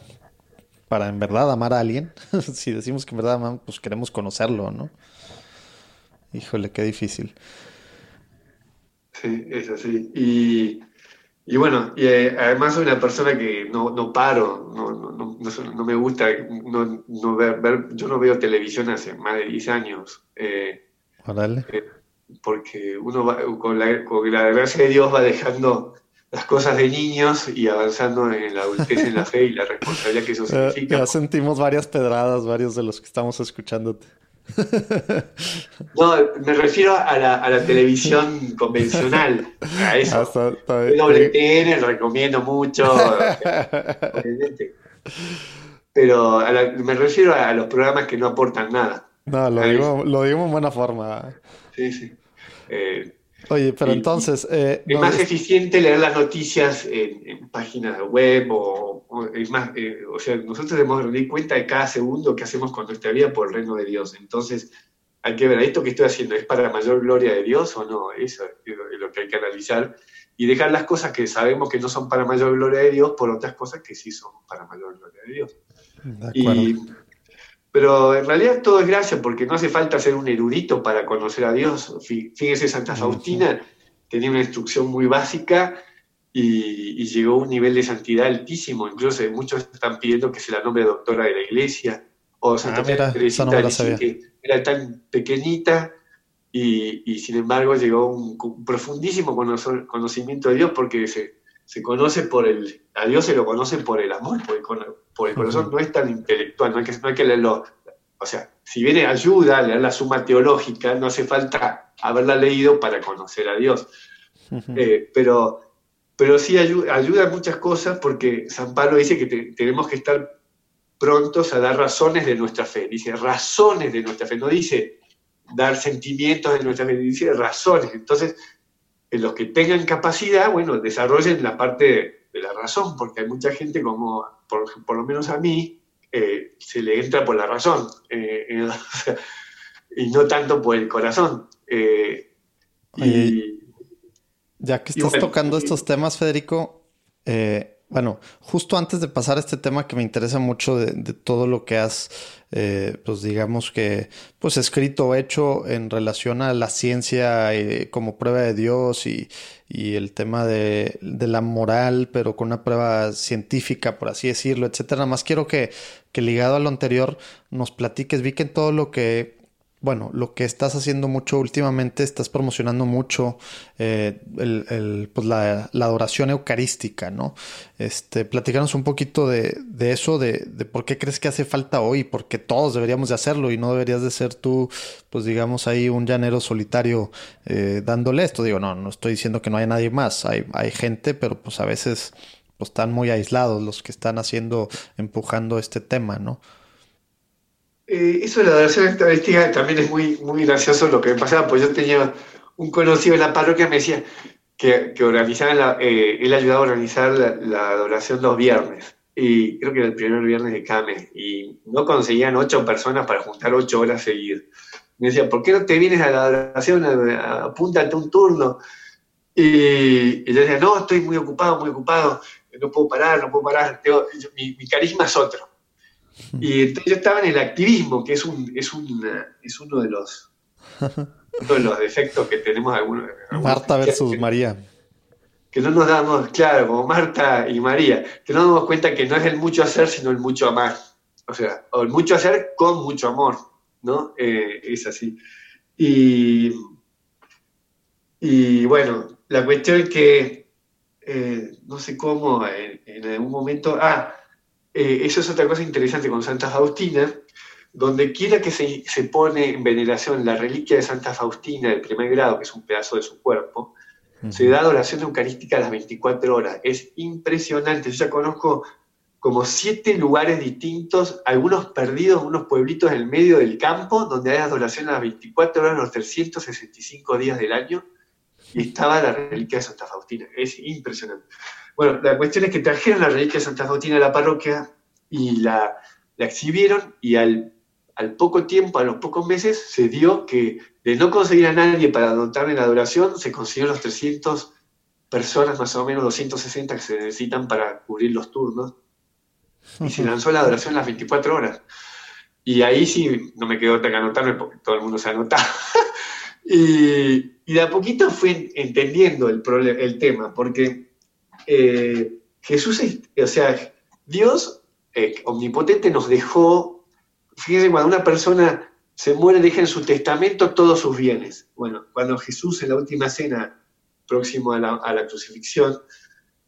para en verdad amar a alguien, si decimos que en verdad amamos, pues queremos conocerlo, ¿no? Híjole, qué difícil. Sí, es así. Y y bueno, y, eh, además soy una persona que no, no paro, no, no, no, me gusta no, ver, yo no veo televisión hace más de 10 años. Eh, eh, porque uno va, con, la, con la gracia de Dios va dejando las cosas de niños y avanzando en la adultez, en la fe y la responsabilidad que eso significa. Ya sentimos varias pedradas, varios de los que estamos escuchándote. No, me refiero a la, televisión convencional, a eso. WTN recomiendo mucho, Pero me refiero a los programas que no aportan nada. No, lo digo, lo digo en buena forma. Sí, sí. Eh, Oye, pero entonces... Eh, es más eficiente leer las noticias en, páginas web o, es más, eh, o sea, nosotros debemos dar cuenta de cada segundo que hacemos con nuestra vida por el reino de Dios. Entonces, hay que ver, ¿esto que estoy haciendo es para la mayor gloria de Dios o no? Eso es lo que hay que analizar y dejar las cosas que sabemos que no son para mayor gloria de Dios por otras cosas que sí son para mayor gloria de Dios. Y, pero en realidad todo es gracia, porque no hace falta ser un erudito para conocer a Dios. Fíjese, Santa Faustina tenía una instrucción muy básica y, llegó a un nivel de santidad altísimo. Incluso muchos están pidiendo que se la nombre doctora de la iglesia. O Santa ah, Teresita que era tan pequeñita y, sin embargo llegó a un, profundísimo conocimiento de Dios porque se, se conoce por el, a Dios se lo conoce por el amor, por el, corazón no es tan intelectual, no hay, que, no hay que leerlo. O sea, si viene ayuda a leer la suma teológica, no hace falta haberla leído para conocer a Dios. Eh, pero, pero sí ayuda, ayuda, muchas cosas porque San Pablo dice que tenemos que estar prontos a dar razones de nuestra fe. Dice razones de nuestra fe, no dice dar sentimientos de nuestra fe, dice razones. Entonces, los que tengan capacidad, bueno, desarrollen la parte de, la razón, porque hay mucha gente como, por, lo menos a mí, eh, se le entra por la razón eh, eh, y no tanto por el corazón. y, ya que estás tocando estos temas, Federico, bueno, justo antes de pasar a este tema que me interesa mucho de, todo lo que has, eh, pues digamos que, pues escrito o hecho en relación a la ciencia eh, como prueba de Dios y, el tema de, de, la moral, pero con una prueba científica, por así decirlo, etcétera. Más quiero que, que ligado a lo anterior nos platiques, vi que en todo lo que bueno, lo que estás haciendo mucho últimamente, estás promocionando mucho eh, el, pues la, adoración eucarística, ¿no? Este, platicarnos un poquito de, eso, de, por qué crees que hace falta hoy, porque todos deberíamos de hacerlo y no deberías de ser tú, pues digamos ahí un llanero solitario eh, dándole esto. Digo, no, no estoy diciendo que no haya nadie más, hay, hay gente, pero pues a veces pues, están muy aislados los que están haciendo, empujando este tema, ¿no? Eh, eso de la adoración estadística también es muy, muy gracioso lo que me pasaba, pues yo tenía un conocido en la parroquia me decía, que, que organizaban, eh, él ayudaba a organizar la, adoración los viernes. Y creo que era el primer viernes de cada mes. Y no conseguían ocho personas para juntar ocho horas seguidas. Me decía, ¿por qué no te vienes a la adoración? Apúntate un turno. Y, yo decía, no, estoy muy ocupado, muy ocupado. No puedo parar, no puedo parar. mi, mi, carisma es otro. Y entonces yo estaba en el activismo, que es, un, es, un, es uno de los uno de los defectos que tenemos algunos. Marta versus María. Que no nos damos, claro, como Marta y María, que no nos damos cuenta que no es el mucho hacer, sino el mucho amar. O sea, o el mucho hacer con mucho amor, ¿no? Eh, es así. Y, y bueno, la cuestión es que, eh, no sé cómo, en, algún momento, ah, eh, eso es otra cosa interesante con Santa Faustina, donde quiera que se, pone en veneración la reliquia de Santa Faustina del primer grado, que es un pedazo de su cuerpo, se da adoración eucarística a las 24 horas. Es impresionante. Yo ya conozco como siete lugares distintos, algunos perdidos, unos pueblitos en el medio del campo, donde hay adoración a las 24 horas, los 365 días del año, y estaba la reliquia de Santa Faustina. Es impresionante. Bueno, la cuestión es que trajeron la reliquia de Santa Faustina a la parroquia y la, la exhibieron y al al poco tiempo, a los pocos meses, se dio que de no conseguir a nadie para adoptar en la adoración, se consiguieron los 300 personas, más o menos 260 que se necesitan para cubrir los turnos. Y se lanzó la adoración las 24 horas. Y ahí sí, no me quedó otra que anotarme porque todo el mundo se anota. y, de a poquito fui entendiendo el, el tema, porque eh, Jesús, o sea, Dios eh, omnipotente nos dejó fíjense, cuando una persona se muere, deja en su testamento todos sus bienes. Bueno, cuando Jesús en la última cena, próximo a la, crucifixión,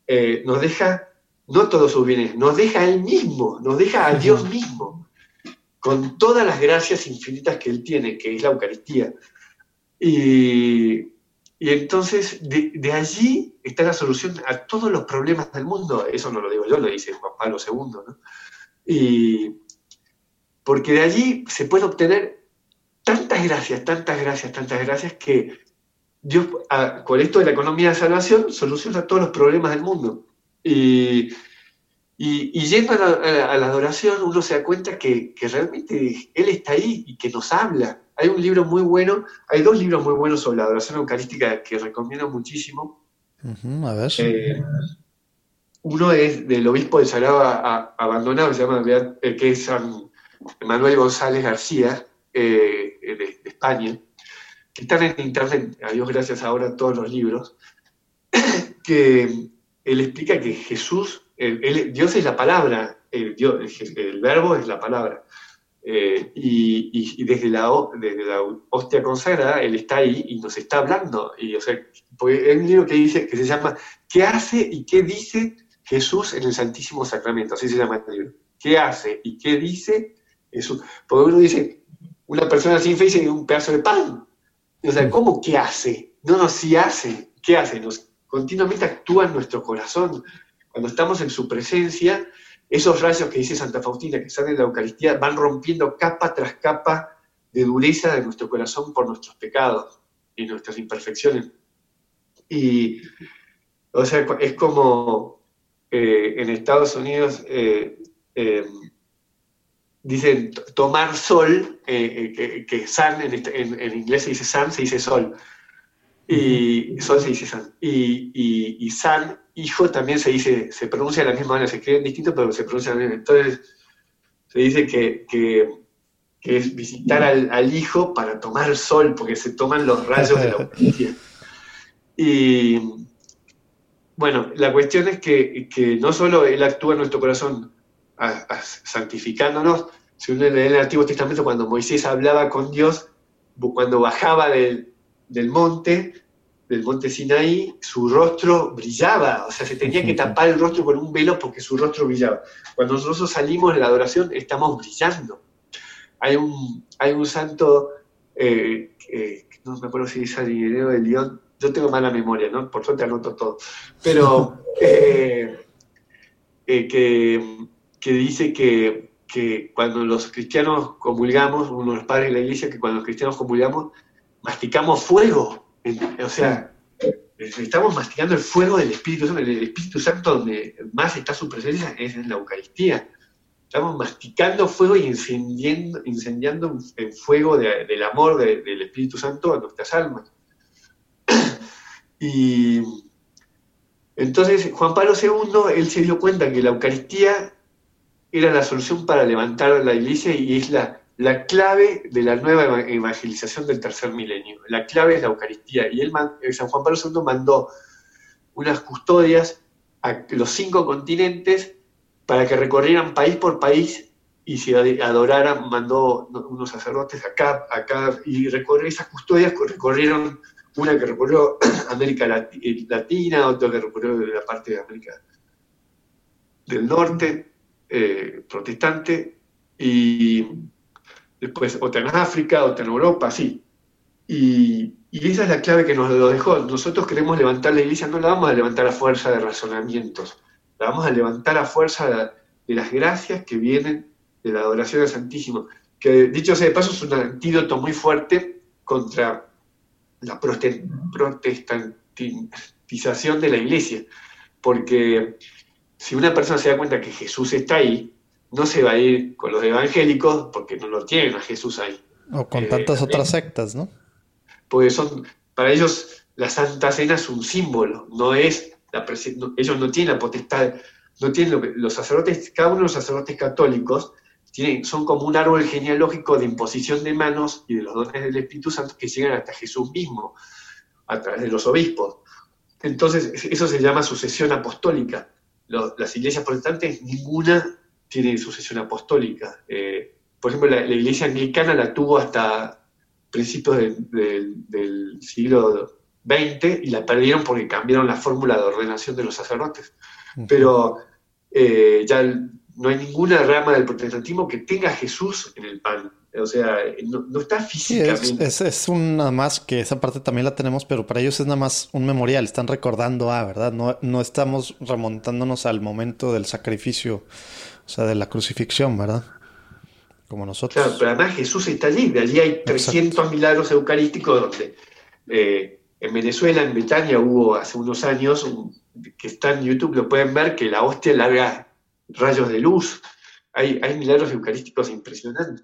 eh, nos deja no todos sus bienes, nos deja a Él mismo, nos deja a Dios mismo, con todas las gracias infinitas que Él tiene, que es la Eucaristía. Y, entonces de, allí está la solución a todos los problemas del mundo. Eso no lo digo yo, lo dice Juan Pablo II. ¿no? Y, porque de allí se puede obtener tantas gracias, tantas gracias, tantas gracias que Dios, con esto de la economía de salvación, soluciona todos los problemas del mundo. Y, y, yendo a la, adoración, uno se da cuenta que, realmente Él está ahí y que nos habla. Hay un libro muy bueno, hay dos libros muy buenos sobre la adoración eucarística que recomiendo muchísimo. a ver. Eh, uno es del obispo de Sagrado Abandonado, se llama, eh, que es San Manuel González García, eh, de, España, que están en internet, a Dios gracias ahora todos los libros, que él explica que Jesús, Dios es la palabra, el, verbo es la palabra. Eh, y, desde, la, desde la hostia consagrada, Él está ahí y nos está hablando. Y, o sea, hay un libro que, dice, que se llama ¿Qué hace y qué dice Jesús en el Santísimo Sacramento? Así se llama el libro. ¿Qué hace y qué dice eso, porque uno dice, una persona sin fe dice un pedazo de pan. O sea, ¿cómo qué hace? No, no, sí hace. ¿Qué hace? Nos, continuamente actúa en nuestro corazón. Cuando estamos en su presencia, esos rayos que dice Santa Faustina, que salen de la Eucaristía, van rompiendo capa tras capa de dureza de nuestro corazón por nuestros pecados y nuestras imperfecciones. Y, o sea, es como eh, en Estados Unidos, eh, eh, dicen tomar sol, que, san este, en, inglés se dice san, se dice sol. Y sol se dice san. Y, y, san, hijo, también se dice, se pronuncia de la misma manera, se escribe distinto, pero se pronuncia de la misma Entonces, se dice que, que, es visitar al, hijo para tomar sol, porque se toman los rayos de la Eucaristía. Y bueno, la cuestión es que, que no solo Él actúa en nuestro corazón, santificándonos. Si uno lee el Antiguo Testamento, cuando Moisés hablaba con Dios, cuando bajaba del, monte, del monte Sinaí, su rostro brillaba, o sea, se tenía que tapar el rostro con un velo porque su rostro brillaba. Cuando nosotros salimos de la adoración, estamos brillando. Hay un, hay un santo, eh, no me acuerdo si es Ireneo de León, yo tengo mala memoria, ¿no? Por suerte anoto todo, pero eh, eh, que que dice que, cuando los cristianos comulgamos, uno de los padres de la iglesia, que cuando los cristianos comulgamos, masticamos fuego. O sea, estamos masticando el fuego del Espíritu Santo. El Espíritu Santo donde más está su presencia es en la Eucaristía. Estamos masticando fuego y incendiando, incendiando el fuego del amor del Espíritu Santo a nuestras almas. Y entonces Juan Pablo II, él se dio cuenta que la Eucaristía era la solución para levantar la iglesia y es la, la clave de la nueva evangelización del tercer milenio. La clave es la Eucaristía. Y él, eh, San Juan Pablo II mandó unas custodias a los cinco continentes para que recorrieran país por país y se adoraran, mandó unos sacerdotes acá, acá, y recorrer esas custodias recorrieron una que recorrió América eh, Latina, otra que recorrió la parte de América del Norte, eh, protestante, y después otra en África, otra en Europa, sí. Y, esa es la clave que nos lo dejó. Nosotros queremos levantar la iglesia, no la vamos a levantar a fuerza de razonamientos, la vamos a levantar a fuerza de, las gracias que vienen de la adoración al Santísimo. Que dicho sea de paso, es un antídoto muy fuerte contra la protestantización de la iglesia. Porque si una persona se da cuenta que Jesús está ahí, no se va a ir con los evangélicos porque no lo tienen a Jesús ahí. O con tantas eh, otras sectas, ¿no? Porque son, para ellos la Santa Cena es un símbolo, no es la ellos no tienen la potestad, no tienen los sacerdotes, cada uno de los sacerdotes católicos tienen, son como un árbol genealógico de imposición de manos y de los dones del Espíritu Santo que llegan hasta Jesús mismo, a través de los obispos. Entonces, eso se llama sucesión apostólica. las iglesias protestantes, ninguna tiene sucesión apostólica. Eh, por ejemplo, la, iglesia anglicana la tuvo hasta principios del siglo XX y la perdieron porque cambiaron la fórmula de ordenación de los sacerdotes. Pero eh, ya no hay ninguna rama del protestantismo que tenga a Jesús en el pan. O sea, no, está físicamente. es, es, una más que esa parte también la tenemos, pero para ellos es nada más un memorial. Están recordando a, ¿verdad? No, no estamos remontándonos al momento del sacrificio o sea, de la crucifixión, ¿verdad? Como nosotros. Claro, pero además Jesús está allí. Allí hay 300 milagros eucarísticos donde eh, en Venezuela, en Betania, hubo hace unos años, que está en YouTube, lo pueden ver, que la hostia larga rayos de luz. Hay, hay milagros eucarísticos impresionantes.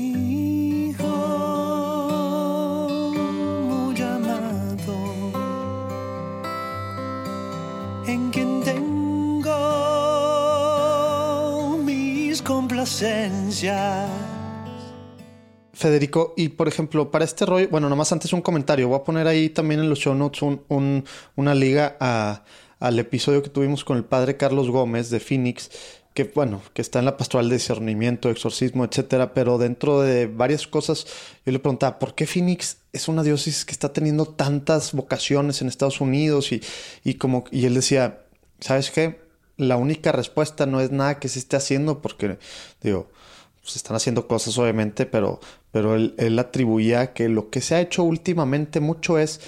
Federico, y por ejemplo, para este rollo, bueno, nomás antes un comentario, voy a poner ahí también en los show notes una liga al episodio que tuvimos con el padre Carlos Gómez de Phoenix, que bueno, que está en la pastoral de discernimiento, exorcismo, etcétera, pero dentro de varias cosas, yo le preguntaba, ¿por qué Phoenix es una diócesis que está teniendo tantas vocaciones en Estados Unidos? Y, y como, y él decía, ¿sabes qué? La única respuesta no es nada que se esté haciendo, porque, digo, se están haciendo cosas obviamente, pero, pero él, atribuía que lo que se ha hecho últimamente mucho es,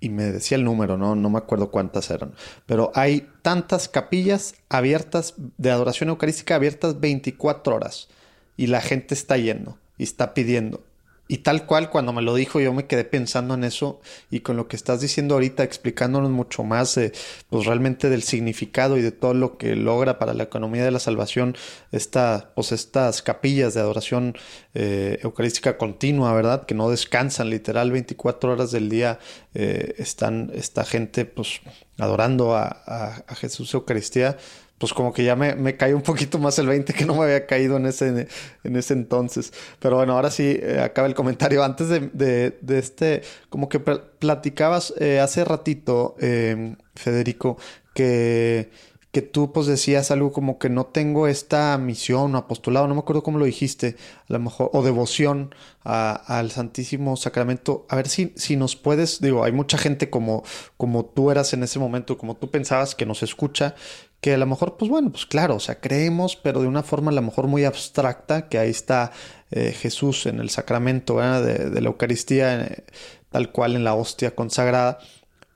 y me decía el número, ¿no? no me acuerdo cuántas eran, pero hay tantas capillas abiertas de adoración eucarística abiertas 24 horas y la gente está yendo y está pidiendo. Y tal cual, cuando me lo dijo, yo me quedé pensando en eso y con lo que estás diciendo ahorita, explicándonos mucho más, pues realmente del significado y de todo lo que logra para la economía de la salvación esta, pues estas capillas de adoración eh, eucarística continua, ¿verdad? Que no descansan, literal, 24 horas del día eh, están esta gente, pues, adorando a Jesús Eucaristía pues como que ya me, me cayó un poquito más el 20 que no me había caído en ese, en ese entonces. Pero bueno, ahora sí, eh, acaba el comentario. Antes de, este, como que platicabas eh, hace ratito, em, Federico, que que tú pues decías algo como que no tengo esta misión o apostolado, no me acuerdo cómo lo dijiste, a lo mejor, o devoción al Santísimo Sacramento. A ver si, si nos puedes, digo, hay mucha gente como, como tú eras en ese momento, como tú pensabas que nos escucha, que a lo mejor, pues bueno, pues claro, o sea, creemos, pero de una forma a lo mejor muy abstracta, que ahí está eh, Jesús en el sacramento de, la Eucaristía, eh, tal cual en la hostia consagrada,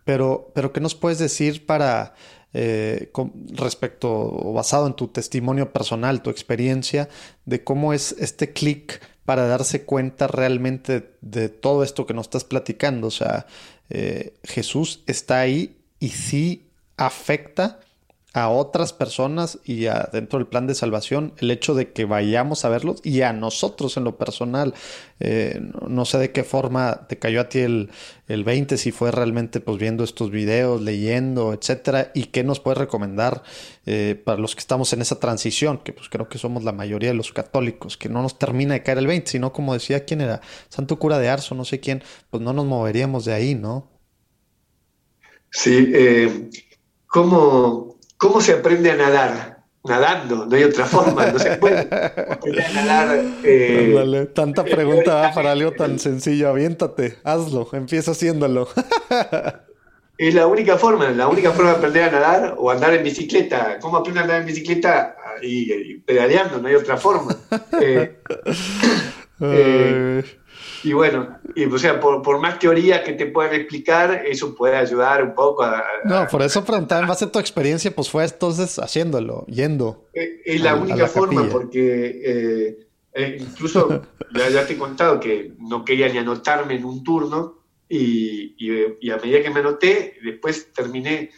pero, pero ¿qué nos puedes decir para... Eh, respecto o basado en tu testimonio personal, tu experiencia, de cómo es este clic para darse cuenta realmente de, todo esto que nos estás platicando. O sea, Jesús está ahí y sí afecta a otras personas y a, dentro del plan de salvación el hecho de que vayamos a verlos y a nosotros en lo personal. Eh, no, sé de qué forma te cayó a ti el, el 20, si fue realmente pues viendo estos videos, leyendo, etcétera, y qué nos puedes recomendar eh, para los que estamos en esa transición, que pues creo que somos la mayoría de los católicos, que no nos termina de caer el 20, sino como decía quién era, Santo Cura de Arzo, no sé quién, pues no nos moveríamos de ahí, ¿no? Sí, eh, ¿cómo, ¿Cómo se aprende a nadar? Nadando, no hay otra forma, no se puede aprender a nadar. Eh, tanta pregunta para algo tan sencillo, aviéntate, hazlo, empieza haciéndolo. es la única forma, la única forma de aprender a nadar o andar en bicicleta. ¿Cómo aprende a andar en bicicleta? Y, pedaleando, no hay otra forma. Eh, eh, y bueno, y, o sea, por, más teoría que te puedan explicar, eso puede ayudar un poco a... no, por eso preguntaba, en base a tu experiencia, pues fue entonces haciendo, yendo. Eh, es la única forma, porque eh, eh, incluso ya, te he contado que no quería ni anotarme en un turno, y, y, a medida que me anoté, después terminé,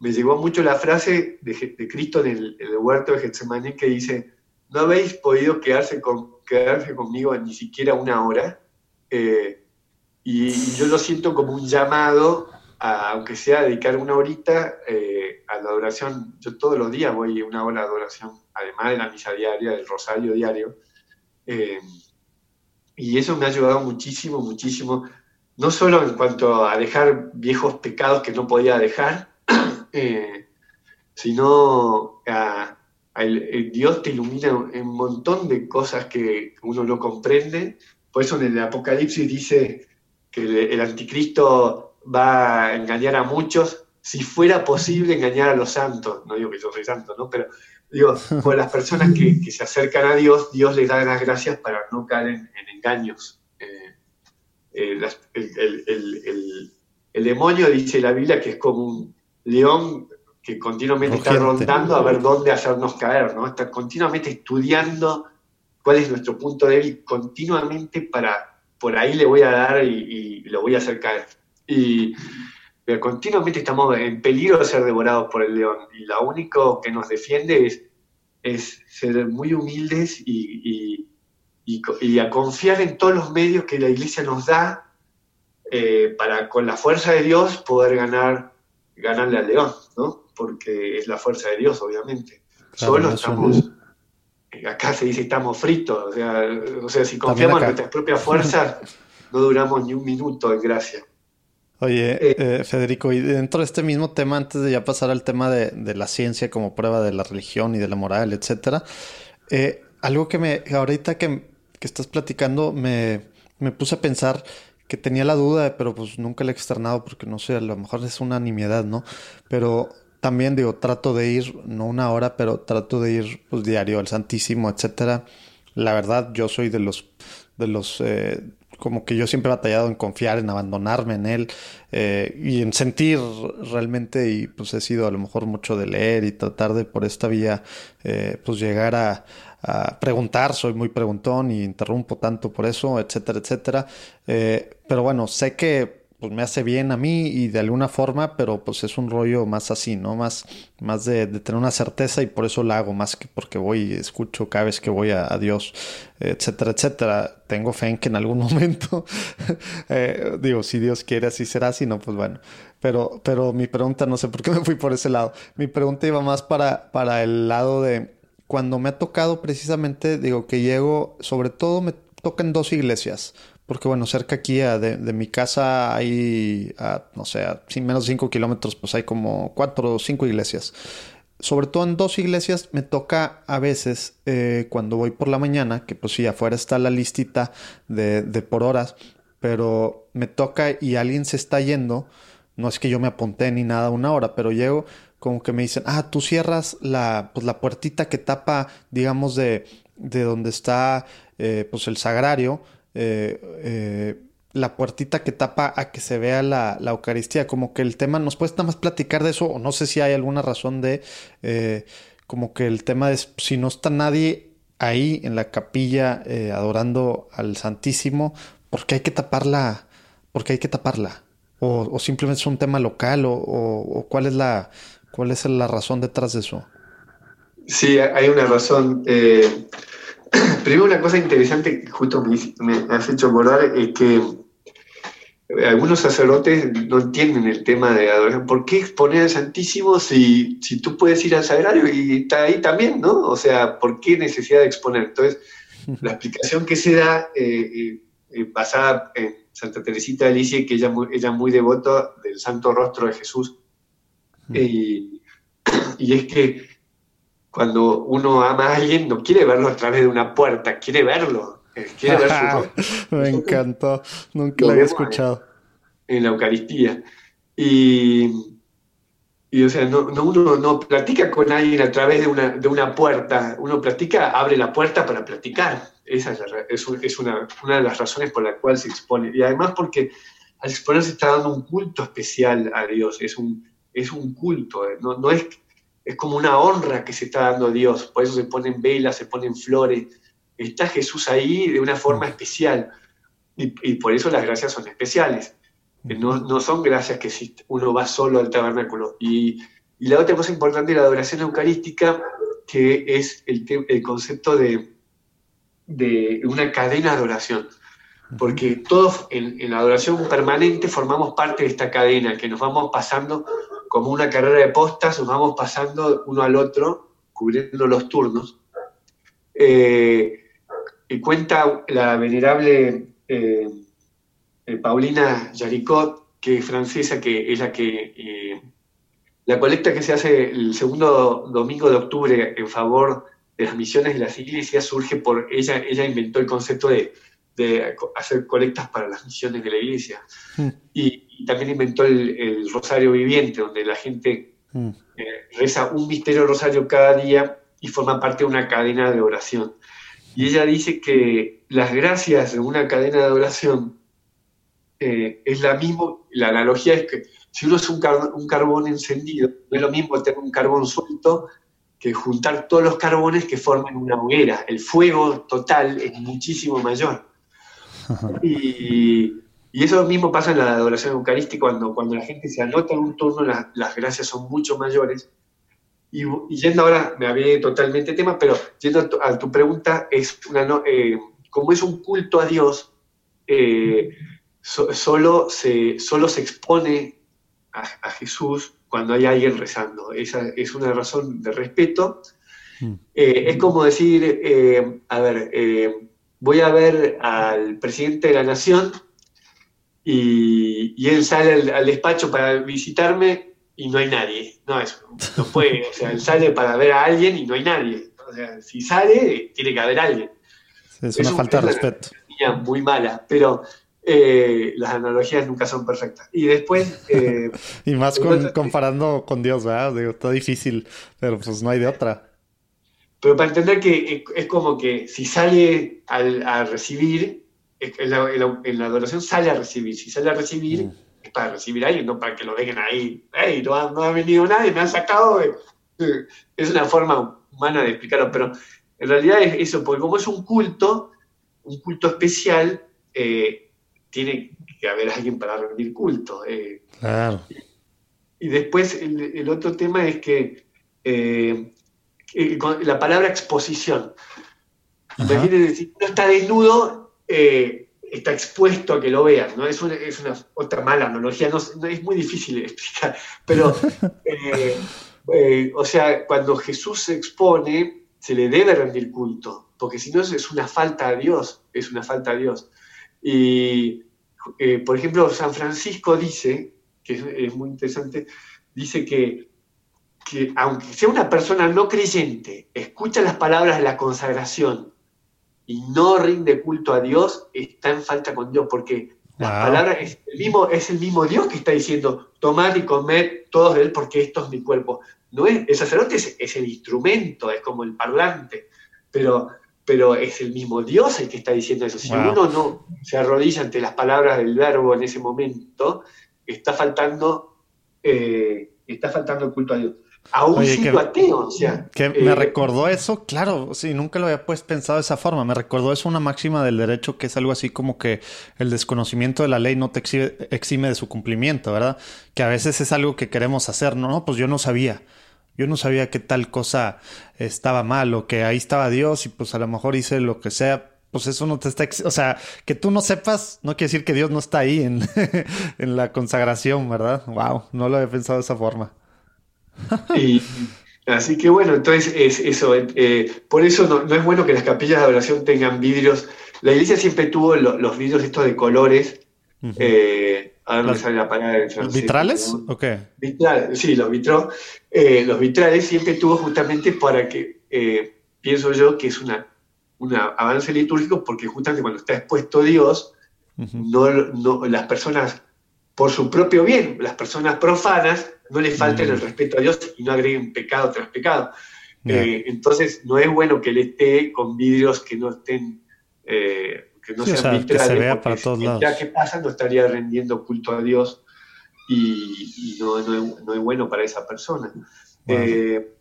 me llegó mucho la frase de, Cristo en el, huerto de Getsemaní que dice, no habéis podido quedarse, con, quedarse conmigo ni siquiera una hora eh, y, yo lo siento como un llamado, aunque sea dedicar una horita eh, a la adoración. Yo todos los días voy una hora de adoración, además de la misa diaria, del rosario diario. Eh, y eso me ha ayudado muchísimo, muchísimo, no solo en cuanto a dejar viejos pecados que no podía dejar, sino a, Dios te ilumina un montón de cosas que uno no comprende por eso en el Apocalipsis dice que el, anticristo va a engañar a muchos, si fuera posible engañar a los santos, no digo que yo soy santo, ¿no? Pero digo, por las personas que, se acercan a Dios, Dios les da las gracias para no caer en, engaños. Eh, eh, el, demonio dice la Biblia que es como un león que continuamente está rondando a ver dónde hacernos caer, ¿no? Está continuamente estudiando cuál es nuestro punto débil continuamente para, por ahí le voy a dar y, lo voy a hacer caer. Y pero continuamente estamos en peligro de ser devorados por el león y lo único que nos defiende es, es ser muy humildes y, y, a confiar en todos los medios que la iglesia nos da eh, para con la fuerza de Dios poder ganar, ganarle al león, ¿no? Porque es la fuerza de Dios, obviamente. Solo estamos acá se dice estamos fritos, o sea, o sea si confiamos en nuestras propias fuerzas, no duramos ni un minuto en gracia. Oye, eh, eh, Federico, y dentro de este mismo tema, antes de ya pasar al tema de, la ciencia como prueba de la religión y de la moral, etcétera, eh, algo que me, ahorita que, que estás platicando, me, me, puse a pensar que tenía la duda, pero pues nunca la he externado porque no sé, a lo mejor es una nimiedad, ¿no? Pero también digo, trato de ir, no una hora, pero trato de ir pues diario al Santísimo, etcétera. La verdad, yo soy de los, de los, eh, como que yo siempre he batallado en confiar, en abandonarme en él eh, y en sentir realmente, y pues he sido a lo mejor mucho de leer y tratar de por esta vía, eh, pues llegar a, a, preguntar, soy muy preguntón y interrumpo tanto por eso, etcétera, etcétera. pero bueno, sé que pues me hace bien a mí y de alguna forma, pero pues es un rollo más así, ¿no? Más, más de, tener una certeza y por eso la hago, más que porque voy y escucho cada vez que voy a, Dios, etcétera, etcétera. Tengo fe en que en algún momento, eh, digo, si Dios quiere así será, si no, pues bueno. Pero, pero mi pregunta, no sé por qué me fui por ese lado. Mi pregunta iba más para, para el lado de cuando me ha tocado precisamente, digo, que llego, sobre todo me tocan dos iglesias porque bueno, cerca aquí de, mi casa hay, no sé, sin menos de 5 kilómetros, pues hay como cuatro o cinco iglesias. Sobre todo en dos iglesias me toca a veces eh, cuando voy por la mañana, que pues sí, afuera está la listita de, por horas, pero me toca y alguien se está yendo no es que yo me apunté ni nada una hora, pero llego como que me dicen, ah, tú cierras la, pues, la puertita que tapa, digamos, de, de donde está eh, pues el sagrario, eh, eh, la puertita que tapa a que se vea la, la, Eucaristía, como que el tema, ¿nos puedes nada más platicar de eso? O no sé si hay alguna razón de, como que el tema es, si no está nadie ahí en la capilla adorando al Santísimo, ¿por qué hay que taparla? ¿Por qué hay que taparla? O, simplemente es un tema local o, cuál es la cuál es la razón detrás de eso. Sí, hay una razón. Eh, primero una cosa interesante que justo me, me has hecho acordar es que algunos sacerdotes no entienden el tema de adoración. ¿Por qué exponer al Santísimo si, si tú puedes ir al sagrario y está ahí también, ¿no? O sea, ¿por qué necesidad de exponer? Entonces, la explicación que se da, eh, eh, basada en Santa Teresita de Lisieux, que ella, ella muy devota del Santo Rostro de Jesús. Y, es que cuando uno ama a alguien, no quiere verlo a través de una puerta, quiere verlo. Eh, quiere ver su Me encantó, nunca lo, había escuchado. En la Eucaristía. Y, y o sea, no, uno no platica con alguien a través de una, de una puerta, uno platica, abre la puerta para platicar. Esa es, es, una, una, de las razones por las cuales se expone. Y además porque al exponer se está dando un culto especial a Dios, es un, es un culto, eh, no, no es, es como una honra que se está dando a Dios, por eso se ponen velas, se ponen flores, está Jesús ahí de una forma especial. Y, y por eso las gracias son especiales, no, no son gracias que si uno va solo al tabernáculo. Y, y la otra cosa importante de la adoración eucarística, que es el, el concepto de de una cadena de oración, porque todos en, la adoración permanente formamos parte de esta cadena, que nos vamos pasando como una carrera de postas, nos vamos pasando uno al otro, cubriendo los turnos. Eh, y cuenta la venerable eh, eh, Paulina Jaricot, que es francesa, que es la que... la colecta que se hace el segundo domingo de octubre en favor de las misiones de las iglesias surge por ella, ella inventó el concepto de, hacer colectas para las misiones de la iglesia. Hmm. Y, también inventó el, rosario viviente, donde la gente hmm. eh, reza un misterio rosario cada día y forma parte de una cadena de oración. Y ella dice que las gracias de una cadena de oración eh, es la misma, la analogía es que si uno es un, un carbón encendido, no es lo mismo tener un carbón suelto que juntar todos los carbones que forman una hoguera. El fuego total es muchísimo mayor. Y, eso mismo pasa en la adoración eucarística, cuando, cuando la gente se anota en un turno, las gracias son mucho mayores. Y, yendo ahora, me había totalmente tema, pero yendo a tu, pregunta, es una, eh, como es un culto a Dios, eh, solo, se, solo se expone a Jesús cuando hay alguien rezando. Esa es una razón de respeto. Mm. Eh, es como decir, a ver, voy a ver al presidente de la nación y, él sale al, despacho para visitarme y no hay nadie. No, eso no puede. O sea, él sale para ver a alguien y no hay nadie. O sea, si sale, tiene que haber alguien. es una falta de respeto. Muy mala, pero eh, las analogías nunca son perfectas. Y después... Eh, y más con, comparando con Dios, ¿verdad? Digo, está difícil, pero pues no hay de otra. Pero para entender que es como que si sale al, a recibir, en la, en, adoración sale a recibir. Si sale a recibir, mm. es para recibir a alguien, no para que lo dejen ahí. ¡Ey, no ha, venido nadie, me han sacado! Es una forma humana de explicarlo, pero en realidad es eso, porque como es un culto, un culto especial, eh, tiene que haber alguien para rendir culto. Eh. Y, después el, otro tema es que eh, la palabra exposición. Imagínense, si uno está desnudo, eh, está expuesto a que lo vean, ¿no? Es una, es una otra mala analogía, no, es muy difícil de explicar, pero, o sea, cuando Jesús se expone, se le debe rendir culto, porque si no es una falta a Dios, es una falta a Dios. Y, eh, por ejemplo, San Francisco dice, que es, muy interesante, dice que, que, aunque sea una persona no creyente, escucha las palabras de la consagración y no rinde culto a Dios, está en falta con Dios, porque Las palabras es el, mismo, es el mismo Dios que está diciendo, tomad y comed todos de él porque esto es mi cuerpo. No es, el sacerdote es, el instrumento, es como el parlante, pero, pero es el mismo Dios el que está diciendo eso. Si uno no se arrodilla ante las palabras del verbo en ese momento, está faltando, eh, está faltando el culto a Dios. Aún siendo ateo, o sea. Que me eh, recordó eso, claro, sí, nunca lo había pues pensado de esa forma. Me recordó eso una máxima del derecho que es algo así como que el desconocimiento de la ley no te exime, de su cumplimiento, ¿verdad? Que a veces es algo que queremos hacer, no, no, pues yo no sabía. Yo no sabía que tal cosa estaba mal o que ahí estaba Dios y pues a lo mejor hice lo que sea, pues eso no te está, o sea, que tú no sepas, no quiere decir que Dios no está ahí en, en la consagración, ¿verdad? Wow, no lo había pensado de esa forma. Y, así que bueno, entonces es eso. Eh, por eso no, es bueno que las capillas de adoración tengan vidrios. La iglesia siempre tuvo los vidrios estos de colores. Eh, ahora no sale la palabra. ¿Vitrales? ¿O qué? sí, los, vitro, eh, los vitrales siempre tuvo justamente para que, pienso yo, que es una, un avance litúrgico, porque justamente cuando está expuesto Dios, no, no, las personas, por su propio bien, las personas profanas, no le falten el mm. respeto a Dios y no agreguen pecado tras pecado. Eh, entonces, no es bueno que él esté con vidrios que no estén, eh, que no sean que se vea para todos lados. Ya que pasa, no estaría rendiendo culto a Dios y, no, es, bueno para esa persona. Eh,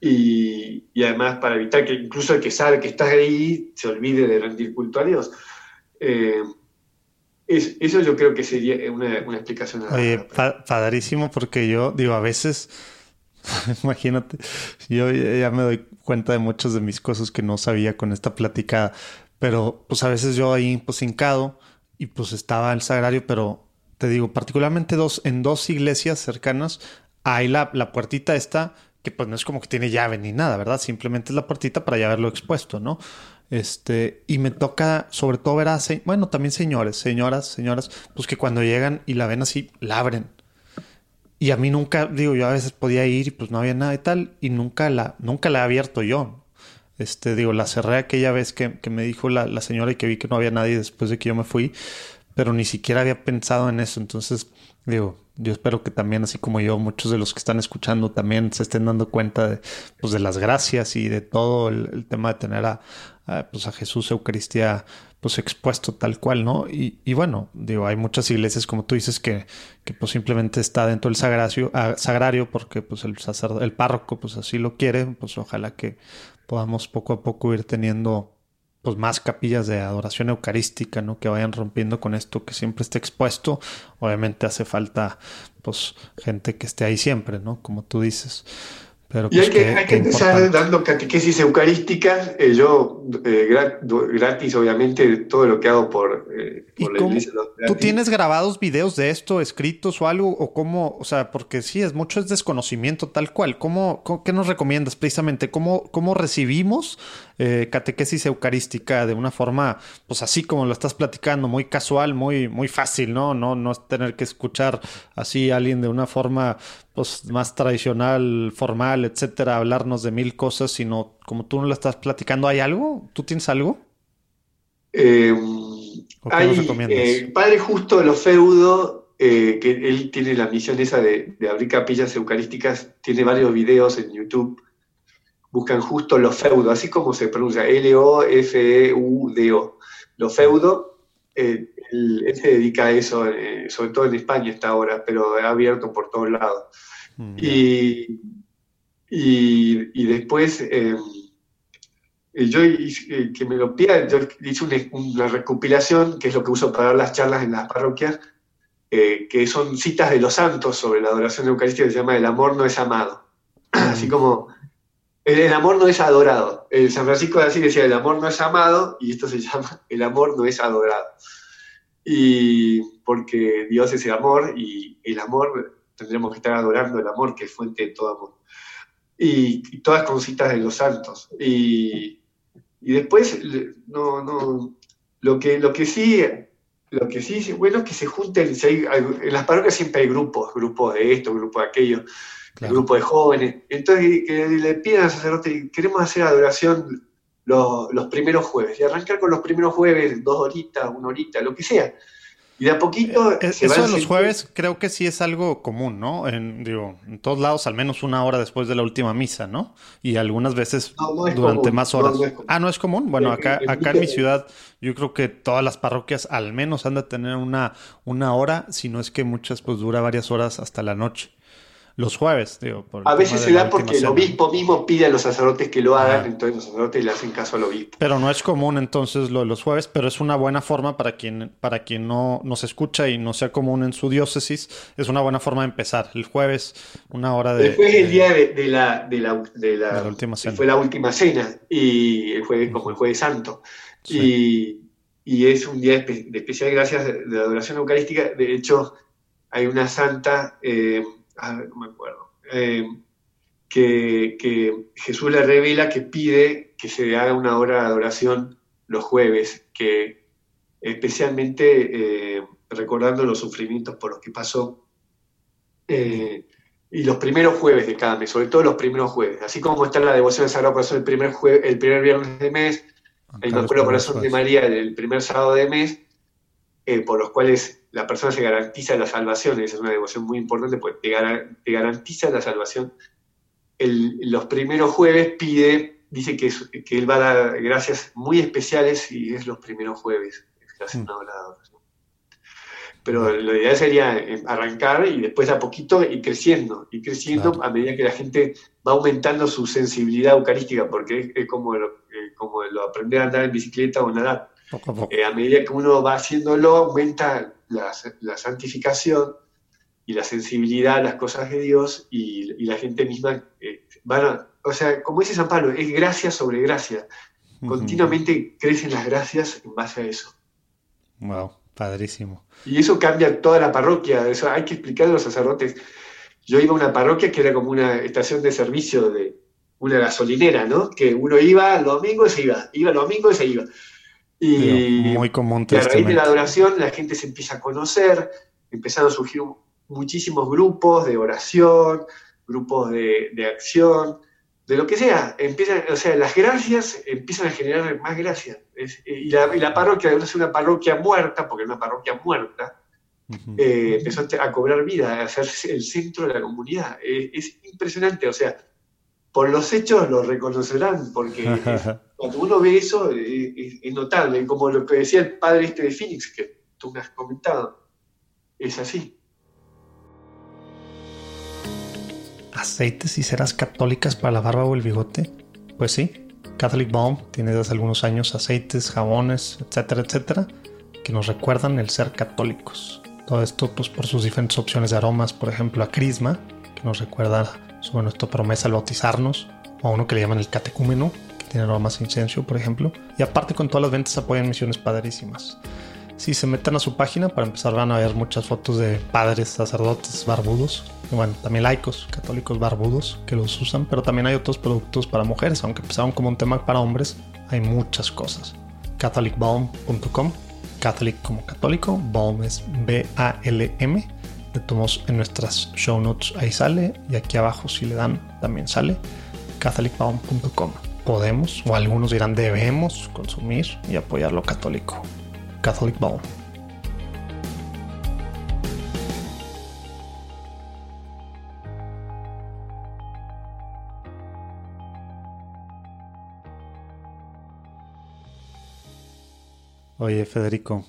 y, además para evitar que incluso el que sabe que está ahí se olvide de rendir culto a Dios eso yo creo que sería una, explicación. Oye, padrísimo porque yo digo, a veces, imagínate, yo ya me doy cuenta de muchas de mis cosas que no sabía con esta plática, pero pues a veces yo ahí pues hincado y pues estaba el sagrario, pero te digo, particularmente dos, en dos iglesias cercanas, hay la, la puertita esta, que pues no es como que tiene llave ni nada, ¿verdad? Simplemente es la puertita para ya verlo expuesto, ¿no? Este, y me toca sobre todo ver a, bueno, también señores, señoras, señoras, pues que cuando llegan y la ven así, la abren. Y a mí nunca, digo, yo a veces podía ir y pues no había nada y tal, y nunca la, nunca la he abierto yo. Este, digo, la cerré aquella vez que, que me dijo la, la, señora y que vi que no había nadie después de que yo me fui, pero ni siquiera había pensado en eso. Entonces, digo, yo espero que también, así como yo, muchos de los que están escuchando también se estén dando cuenta de, pues, de las gracias y de todo el tema de tener a, pues a Jesús Eucaristía pues expuesto tal cual, ¿no? Y, y, bueno, digo, hay muchas iglesias, como tú dices, que, que pues simplemente está dentro del sagrario, ah, sagrario porque pues el el párroco pues así lo quiere, pues ojalá que podamos poco a poco ir teniendo pues más capillas de adoración eucarística, ¿no? Que vayan rompiendo con esto, que siempre esté expuesto. Obviamente hace falta pues gente que esté ahí siempre, ¿no? Como tú dices y hay pues, que, empezar dando catequesis eucarísticas. Eh, yo, eh, gratis, obviamente, todo lo que hago por, eh, la iglesia. ¿Tú tienes grabados videos de esto, escritos o algo? ¿O cómo? O sea, porque sí, es mucho es desconocimiento tal cual. ¿Cómo, ¿Qué nos recomiendas precisamente? ¿Cómo, cómo recibimos catequesis eucarística de una forma, pues así como lo estás platicando, muy casual, muy, muy fácil, ¿no? No, no tener que escuchar así a alguien de una forma pues, más tradicional, formal, etcétera, hablarnos de mil cosas, sino como tú no lo estás platicando, ¿hay algo? ¿Tú tienes algo? Eh, hay, eh, Padre Justo de los Feudo, eh, que él tiene la misión esa de, abrir capillas eucarísticas, tiene varios videos en YouTube. Buscan justo los feudo, así como se pronuncia, L-O-F-E-U-D-O. Los feudo, él, se dedica a eso, sobre todo en España está ahora, pero ha abierto por todos lados. Mm, y, y, después, em, eh, yo eh, que me lo pida, yo hice una, recopilación, que es lo que uso para dar las charlas en las parroquias, eh, que son citas de los santos sobre la adoración eucarística, que se llama El amor no es amado. Así como el, amor no es adorado. El San Francisco de Asís decía, el amor no es amado, y esto se llama El amor no es adorado. Y porque Dios es el amor, y el amor tendremos que estar adorando el amor que es fuente de todo amor. Y, todas con citas de los santos. Y, después, no, no, lo que, lo que sí, lo que sí, bueno, es que se junten, en las parroquias siempre hay grupos, grupos de esto, grupos de aquello, grupos de jóvenes. Entonces, que le pidan al sacerdote, queremos hacer adoración los, los primeros jueves, y arrancar con los primeros jueves, dos horitas, una horita, lo que sea Y de a poquito. Eh, eso de los jueves creo que sí es algo común, ¿no? En, digo, en todos lados, al menos una hora después de la última misa, ¿no? Y algunas veces durante más horas. ah, no es común. Bueno, eh, acá, acá en mi ciudad, yo creo que todas las parroquias al menos han de tener una, una hora, si no es que muchas, pues dura varias horas hasta la noche los jueves, digo. a veces se da porque el obispo mismo pide a los sacerdotes que lo hagan, entonces los sacerdotes le hacen caso al obispo. Pero no es común entonces lo de los jueves, pero es una buena forma para quien, para quien no nos escucha y no sea común en su diócesis, es una buena forma de empezar. El juees, una hora de... Después el día de, la, de, la, de, la, última cena. Fue la última cena, y el jueves, como el jueves santo. Y, y, es un día de especial gracias de, la adoración eucarística. De hecho, hay una santa... Eh, no me acuerdo, eh, que, Jesús le revela que pide que se haga una hora de adoración los jueves, que especialmente eh, recordando los sufrimientos por los que pasó, eh, y los primeros jueves de cada mes, sobre todo los primeros jueves, así como está la devoción al Sagrado Corazón el primer, el primer viernes de mes, el Inmaculado Corazón de María el primer sábado de mes, por los cuales la persona se garantiza la salvación, esa es una devoción muy importante, porque te, garantiza la salvación. los primeros jueves pide, dice que, que, él va a dar gracias muy especiales y es los primeros jueves, es una Pero lo ideal sería eh, arrancar y después a poquito ir creciendo, y creciendo a medida que la gente va aumentando su sensibilidad eucarística, porque es, como, lo, eh, como lo aprender a andar en bicicleta o nadar. Eh, a medida que uno va haciéndolo, aumenta la, santificación y la sensibilidad a las cosas de Dios y, la gente misma eh, van a, o sea, como dice San Pablo, es gracia sobre gracia. Continuamente crecen las gracias en base a eso. Wow, padrísimo. Y eso cambia toda la parroquia, eso hay que explicar a los sacerdotes. Yo iba a una parroquia que era como una estación de servicio de una gasolinera, ¿no? Que uno iba el domingo y se iba, iba el domingo y se iba. Y muy común. a raíz de la adoración la gente se empieza a conocer, empezaron a surgir muchísimos grupos de oración, grupos de, acción, de lo que sea. Empiezan, o sea, las gracias empiezan a generar más gracias. y, la, y, la, parroquia, es una parroquia muerta, porque es una parroquia muerta, eh, empezó a cobrar vida, a ser el centro de la comunidad. es impresionante, o sea, por los hechos lo reconocerán, porque cuando uno ve eso es, notable, como lo que decía el padre este de Phoenix, que tú me has comentado, es así. ¿Aceites y ceras católicas para la barba o el bigote? Pues sí, Catholic Balm tiene desde algunos años aceites, jabones, etcétera, etcétera, que nos recuerdan el ser católicos. Todo esto pues por sus diferentes opciones de aromas, por ejemplo a Crisma, que nos recuerda sobre nuestra promesa al bautizarnos, o a uno que le llaman el catecúmeno, que tiene aromas de incienso, por ejemplo. Y aparte con todas las ventas apoyan misiones padrísimas. Si se meten a su página, para empezar van a ver muchas fotos de padres, sacerdotes, barbudos. Y bueno, también laicos, católicos barbudos que los usan, pero también hay otros productos para mujeres, aunque empezaron como un tema para hombres, hay muchas cosas. catholicbalm.com Catholic como católico, balm B-A-L-M le tomamos en nuestras show notes, ahí sale, y aquí abajo si le dan también sale, catholicbound.com. Podemos, o algunos dirán debemos consumir y apoyar lo católico. Catholic Bound. Oye, Federico,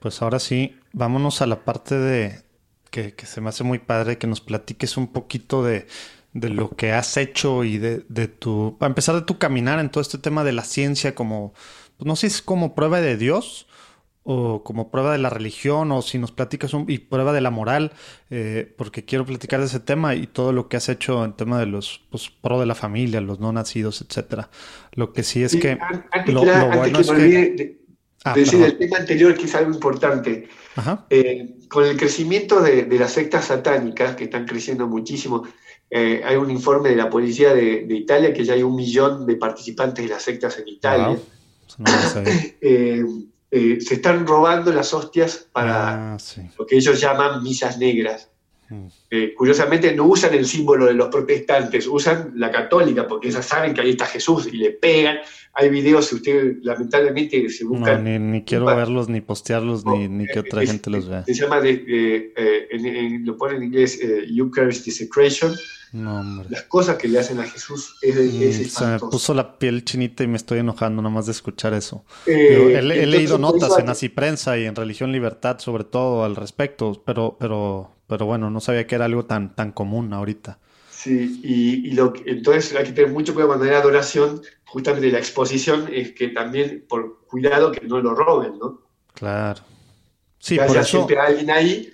pues ahora sí, vámonos a la parte de, que, se me hace muy padre que nos platiques un poquito de, lo que has hecho y de, tu, a empezar de tu caminar en todo este tema de la ciencia como, pues no sé si es como prueba de Dios o como prueba de la religión o si nos platicas un, y prueba de la moral, eh, porque quiero platicar de ese tema y todo lo que has hecho en tema de los pues, pro de la familia, los no nacidos, etcétera. Lo que sí es que lo, bueno es que... Ah, decir el tema anterior que es algo importante. Eh, con el crecimiento de, las sectas satánicas, que están creciendo muchísimo, eh, hay un informe de la policía de, Italia que ya hay un millón de participantes de las sectas en Italia. Eh, se están robando las hostias para ah, lo que ellos llaman misas negras. Eh, curiosamente no usan el símbolo de los protestantes, usan la católica, porque esas saben que ahí está Jesús y le pegan. Hay videos, si usted lamentablemente se buscan. No, ni, quiero verlos, ni postearlos, ni, que otra gente los vea. Se llama, de, eh, lo pone en inglés, Eucharist Desecration. No, Las cosas que le hacen a Jesús es, mm, Se me puso la piel chinita y me estoy enojando nomás de escuchar eso. he, leído notas en Así Prensa y en Religión Libertad sobre todo al respecto, pero, pero pero bueno, no sabía que era algo tan, tan común ahorita. Sí, y, lo, entonces hay que tener mucho cuidado cuando hay adoración, justamente la exposición es que también por cuidado que no lo roben, ¿no? Claro. Sí, que haya siempre alguien ahí,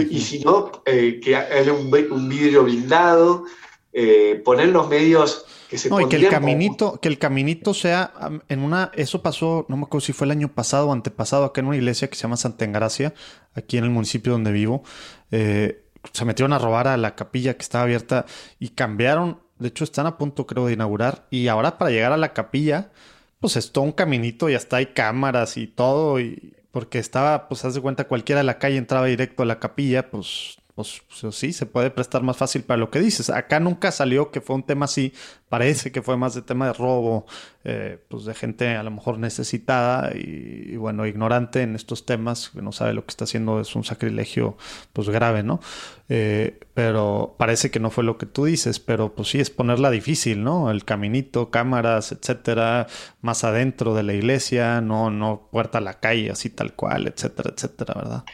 y, si no, eh, que haya un, un vidrio blindado, eh, poner los medios que se no, y que el caminito, que el caminito sea en una, eso pasó, no me acuerdo si fue el año pasado o antepasado, acá en una iglesia que se llama Santa Engracia, aquí en el municipio donde vivo, eh, se metieron a robar a la capilla que estaba abierta y cambiaron, de hecho están a punto creo de inaugurar, y ahora para llegar a la capilla, pues es todo un caminito y hasta hay cámaras y todo, y porque estaba, pues haz de cuenta, cualquiera de la calle entraba directo a la capilla, pues pues, sí, se puede prestar más fácil para lo que dices. Acá nunca salió que fue un tema así, parece que fue más de tema de robo, eh, pues de gente a lo mejor necesitada y, bueno, ignorante en estos temas, que no sabe lo que está haciendo, es un sacrilegio pues grave, ¿no? Eh, pero parece que no fue lo que tú dices, pero pues sí es ponerla difícil, ¿no? El caminito, cámaras, etcétera, más adentro de la iglesia, no, no puerta a la calle, así tal cual, etcétera, etcétera, ¿verdad?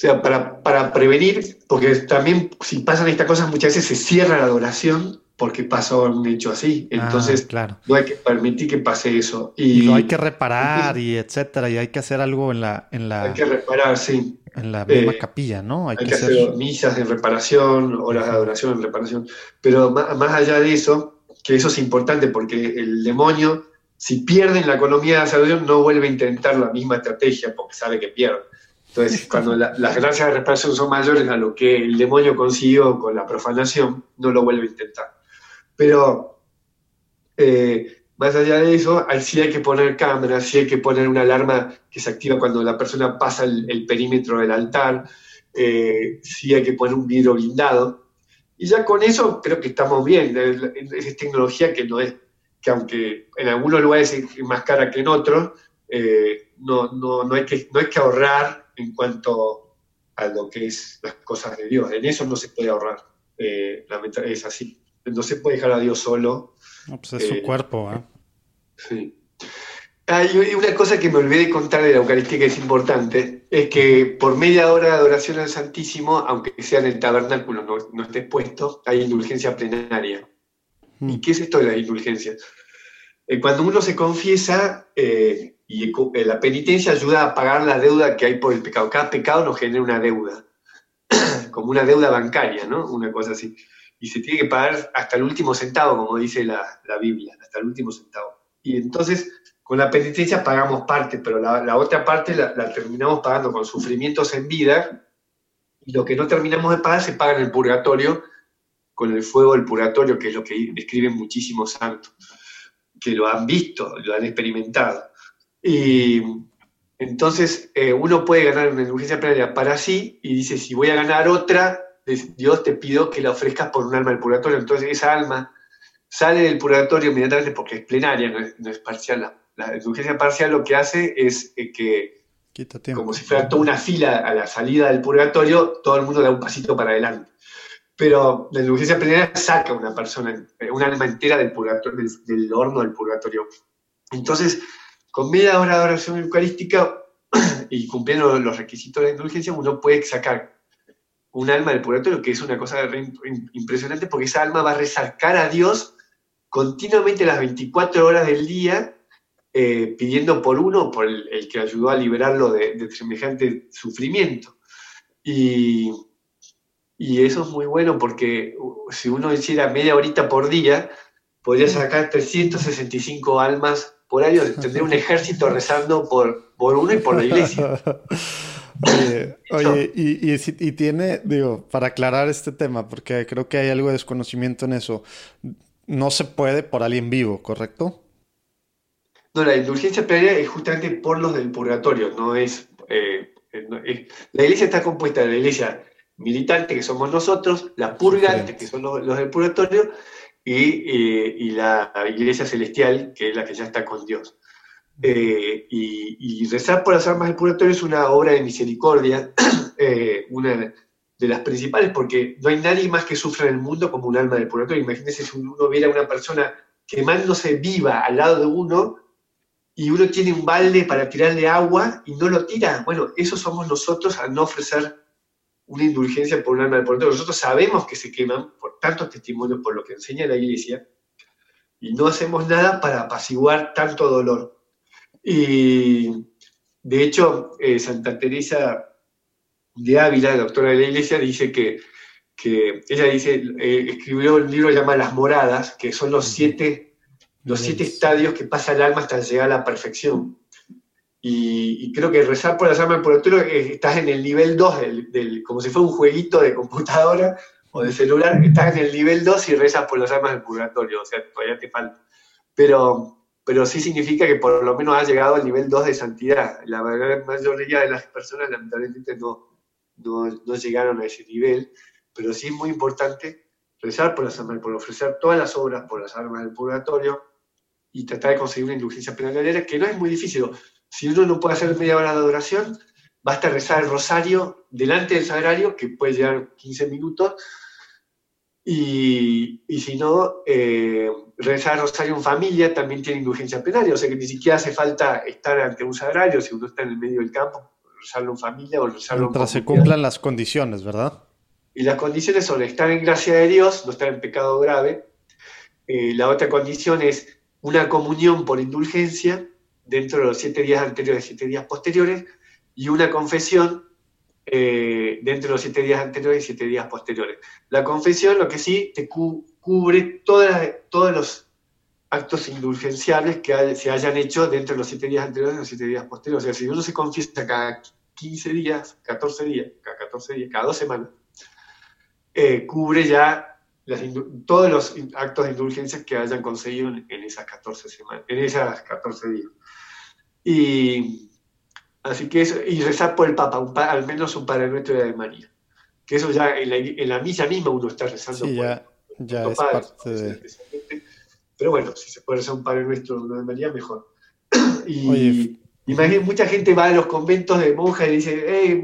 O sea, para, para prevenir, porque también si pasan estas cosas muchas veces se cierra la adoración porque pasó un hecho así. Ah, Entonces, claro. no hay que permitir que pase eso. Y, lo hay que reparar y etcétera, y hay que hacer algo en la... En la hay que reparar, sí. En la misma eh, capilla, ¿no? Hay, que, hacer... misas en reparación, horas de adoración en reparación. Pero más, más, allá de eso, que eso es importante porque el demonio, si pierde en la economía de la salud, no vuelve a intentar la misma estrategia porque sabe que pierde. Entonces, cuando las gracias de reparación son mayores a lo que el demonio consiguió con la profanación, no lo vuelve a intentar. Pero, eh, más allá de eso, sí hay que poner cámaras, sí hay que poner una alarma que se activa cuando la persona pasa el, perímetro del altar, eh, sí hay que poner un vidrio blindado. Y ya con eso creo que estamos bien. Es, tecnología que no es, que aunque en algunos lugares es más cara que en otros, eh, no, no, no, hay que, no hay que ahorrar en cuanto a lo que es las cosas de Dios. En eso no se puede ahorrar. Eh, es así. No se puede dejar a Dios solo. pues es su eh, cuerpo. ¿eh? Sí. Hay una cosa que me olvidé de contar de la Eucaristía que es importante, es que por media hora de adoración al Santísimo, aunque sea en el tabernáculo, no, esté puesto, hay indulgencia plenaria. Mm. ¿Y qué es esto de la indulgencia? Eh, cuando uno se confiesa, eh, y eh, la penitencia ayuda a pagar la deuda que hay por el pecado. Cada pecado nos genera una deuda, como una deuda bancaria, ¿no? Una cosa así. Y se tiene que pagar hasta el último centavo, como dice la, Biblia, hasta el último centavo. Y entonces, con la penitencia pagamos parte, pero la, otra parte la, terminamos pagando con sufrimientos en vida, y lo que no terminamos de pagar se paga en el purgatorio, con el fuego del purgatorio, que es lo que describen muchísimos santos, que lo han visto, lo han experimentado. Y entonces eh, uno puede ganar una indulgencia plenaria para sí y dice, si voy a ganar otra, Dios te pido que la ofrezcas por un alma del purgatorio. Entonces esa alma sale del purgatorio inmediatamente porque es plenaria, no es, parcial. La, indulgencia parcial lo que hace es eh, que, como si fuera toda una fila a la salida del purgatorio, todo el mundo da un pasito para adelante. Pero la indulgencia plenaria saca a una persona, un alma entera del, purgatorio, del horno del purgatorio. Entonces, con media hora de oración eucarística y cumpliendo los requisitos de indulgencia, uno puede sacar un alma del purgatorio, que es una cosa impresionante, porque esa alma va a resalcar a Dios continuamente las 24 horas del día, eh, pidiendo por uno, por el, que ayudó a liberarlo de, semejante sufrimiento. Y, y, eso es muy bueno porque si uno hiciera media horita por día, podría sacar 365 almas por año tendría un ejército rezando por, por uno y por la iglesia. Oye, y, tiene, digo, para aclarar este tema, porque creo que hay algo de desconocimiento en eso, no se puede por alguien vivo, ¿correcto? No, la indulgencia plenaria es justamente por los del purgatorio, no es, eh, La iglesia está compuesta de la iglesia militante, que somos nosotros, la purgante, que son los, del purgatorio, y, la iglesia celestial, que es la que ya está con Dios. Eh, y, rezar por las almas del purgatorio es una obra de misericordia, eh, una de las principales, porque no hay nadie más que sufra en el mundo como un alma del purgatorio. Imagínense si uno viera a una persona quemándose viva al lado de uno y uno tiene un balde para tirarle agua y no lo tira. Bueno, eso somos nosotros al no ofrecer una indulgencia por un alma del purgatorio. Nosotros sabemos que se queman por tantos testimonios, por lo que enseña la iglesia, y no hacemos nada para apaciguar tanto dolor. Y de hecho, eh, Santa Teresa de Ávila, doctora de la iglesia, dice que, que ella dice, eh, escribió un libro llamado Las Moradas, que son los siete, los siete estadios que pasa el alma hasta llegar a la perfección. Y, creo que rezar por las almas del purgatorio eh, estás en el nivel 2, del, como si fuera un jueguito de computadora o de celular, estás en el nivel 2 y rezas por las almas del purgatorio, o sea, todavía te falta. Pero, pero sí significa que por lo menos has llegado al nivel 2 de santidad. La mayoría de las personas lamentablemente no, no, no llegaron a ese nivel, pero sí es muy importante rezar por las almas, por ofrecer todas las obras por las almas del purgatorio y tratar de conseguir una indulgencia penal que no es muy difícil. Si uno no puede hacer media hora de adoración, basta rezar el rosario delante del sagrario, que puede llevar 15 minutos, y, y si no, eh, rezar el rosario en familia también tiene indulgencia penal, o sea que ni siquiera hace falta estar ante un sagrario si uno está en el medio del campo, rezarlo en familia o rezarlo Mientras se cumplan las condiciones, ¿verdad? Y las condiciones son estar en gracia de Dios, no estar en pecado grave. Eh, la otra condición es una comunión por indulgencia dentro de los siete días anteriores y siete días posteriores y una confesión eh, dentro de los siete días anteriores y siete días posteriores. La confesión lo que sí te cubre todas, todos los actos indulgenciables que se hayan hecho dentro de los siete días anteriores y los siete días posteriores. O sea, si uno se confiesa cada 15 días, 14 días, cada 14 días, cada dos semanas, eh, cubre ya todos los actos de indulgencia que hayan conseguido en, esas 14 semanas, en esas 14 días. Y así que eso, y rezar por el Papa, al menos un Padre Nuestro de María. Que eso ya en la, en la misa misma uno está rezando sí, ya, ya es parte de pero bueno, si se puede rezar un Padre Nuestro de María, mejor. y imagínate, mucha gente va a los conventos de monjas y dice, hey,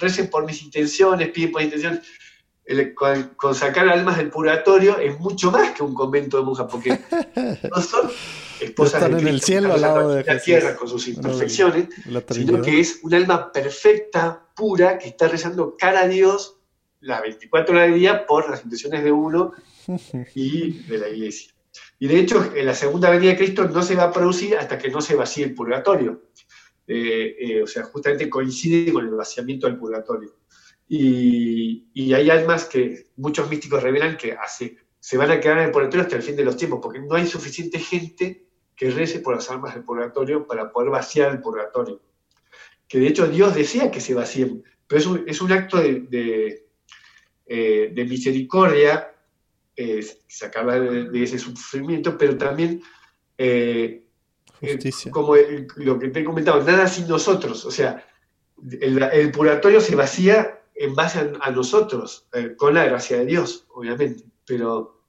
recen por mis intenciones, piden por mis intenciones. con, sacar almas del purgatorio es mucho más que un convento de monjas, porque no son esposas en el cielo al lado de la tierra con sus imperfecciones, sino que es un alma perfecta, pura, que está rezando cara a Dios las 24 horas del día por las intenciones de uno y de la iglesia. Y de hecho, en la segunda venida de Cristo no se va a producir hasta que no se vacíe el purgatorio. Eh, eh, o sea, justamente coincide con el vaciamiento del purgatorio. Y, hay almas que muchos místicos revelan que hace, se van a quedar en el purgatorio hasta el fin de los tiempos, porque no hay suficiente gente que rece por las almas del purgatorio para poder vaciar el purgatorio. Que de hecho Dios desea que se vacíen, pero es un, es un acto de, de, eh, de misericordia eh, sacarla de, ese sufrimiento, pero también, eh, eh, como lo que te he comentado, nada sin nosotros. O sea, el, purgatorio se vacía en base a, nosotros, con la gracia de Dios, obviamente, pero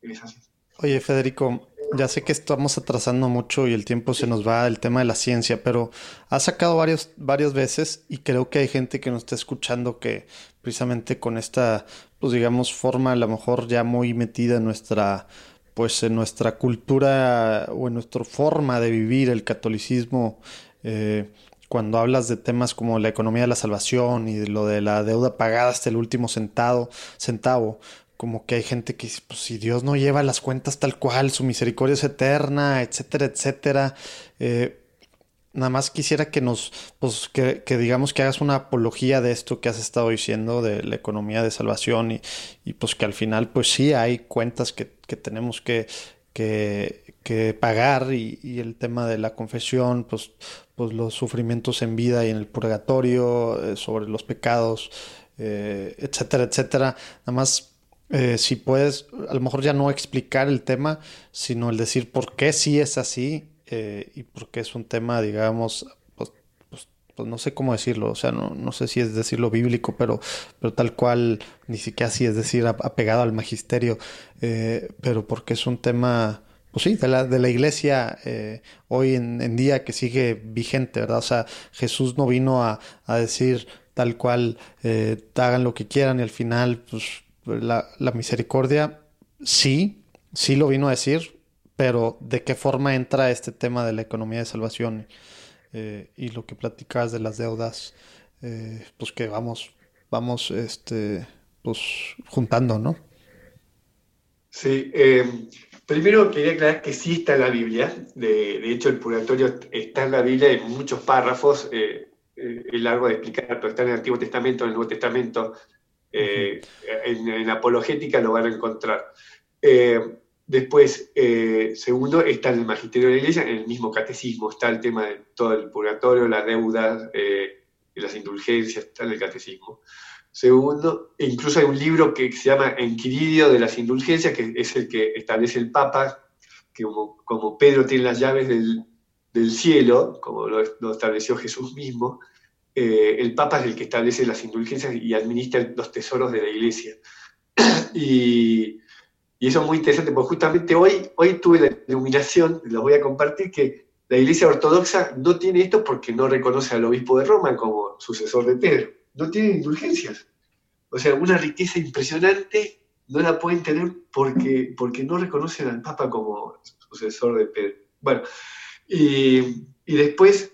es así. Oye, Federico, ya sé que estamos atrasando mucho y el tiempo se nos va el tema de la ciencia, pero has sacado varios, varias veces y creo que hay gente que nos está escuchando que precisamente con esta, pues digamos, forma a lo mejor ya muy metida en nuestra, pues en nuestra cultura o en nuestra forma de vivir el catolicismo, eh, cuando hablas de temas como la economía de la salvación y de lo de la deuda pagada hasta el último centavo, centavo como que hay gente que dice, pues si Dios no lleva las cuentas tal cual, su misericordia es eterna, etcétera, etcétera. Eh, nada más quisiera que nos, pues que, digamos que hagas una apología de esto que has estado diciendo, de la economía de salvación y, y pues que al final pues sí hay cuentas que, que tenemos que, que, que pagar y, y, el tema de la confesión, pues, pues los sufrimientos en vida y en el purgatorio, eh, sobre los pecados, eh, etcétera, etcétera. Nada más eh, si puedes, a lo mejor ya no explicar el tema, sino el decir por qué sí es así eh, y por qué es un tema, digamos, pues, pues, pues no sé cómo decirlo, o sea, no, no sé si es decirlo bíblico, pero, pero tal cual, ni siquiera así es decir, apegado al magisterio, eh, pero porque es un tema, pues sí, de la, de la iglesia eh, hoy en, día que sigue vigente, ¿verdad? O sea, Jesús no vino a, a decir tal cual, hagan lo que quieran y al final, pues la, misericordia, sí, sí lo vino a decir, pero de qué forma entra este tema de la economía de salvación eh, y lo que platicabas de las deudas, eh, pues que vamos, vamos, este, pues juntando, ¿no? Sí, eh, primero quería aclarar que sí está en la Biblia, de, hecho el purgatorio está en la Biblia en muchos párrafos, es largo de explicar, pero está en el Antiguo Testamento, en el Nuevo Testamento, en, en, Apologética lo van a encontrar. Después, eh, segundo, está en el magisterio de la iglesia, en el mismo catecismo, está el tema de todo el purgatorio, la deuda eh, las indulgencias, está en el catecismo. Segundo, incluso hay un libro que se llama Enquiridio de las indulgencias, que es el que establece el Papa, que como, Pedro tiene las llaves del, cielo, como lo, estableció Jesús mismo, eh, el Papa es el que establece las indulgencias y administra los tesoros de la iglesia. y y eso es muy interesante, porque justamente hoy, hoy tuve la iluminación, lo voy a compartir, que la Iglesia Ortodoxa no tiene esto porque no reconoce al obispo de Roma como sucesor de Pedro. No tiene indulgencias. O sea, una riqueza impresionante no la pueden tener porque, porque no reconocen al Papa como sucesor de Pedro. Bueno, y, después,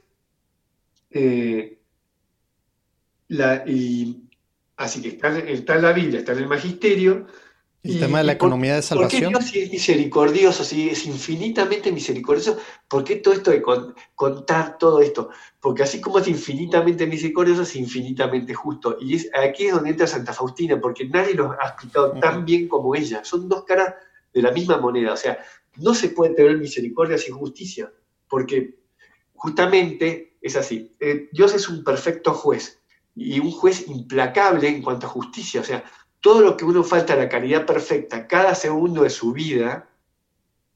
eh, la, y, así que está, está en la Biblia, está en el Magisterio, el tema de la economía de salvación. ¿Por qué Dios es misericordioso, si es infinitamente misericordioso? ¿Por qué todo esto de contar todo esto? Porque así como es infinitamente misericordioso, es infinitamente justo. Y es, aquí es donde entra Santa Faustina, porque nadie lo ha explicado tan bien como ella. Son dos caras de la misma moneda. O sea, no se puede tener misericordia sin justicia, porque justamente es así. Eh, Dios es un perfecto juez y un juez implacable en cuanto a justicia. O sea, todo lo que uno falta a la caridad perfecta cada segundo de su vida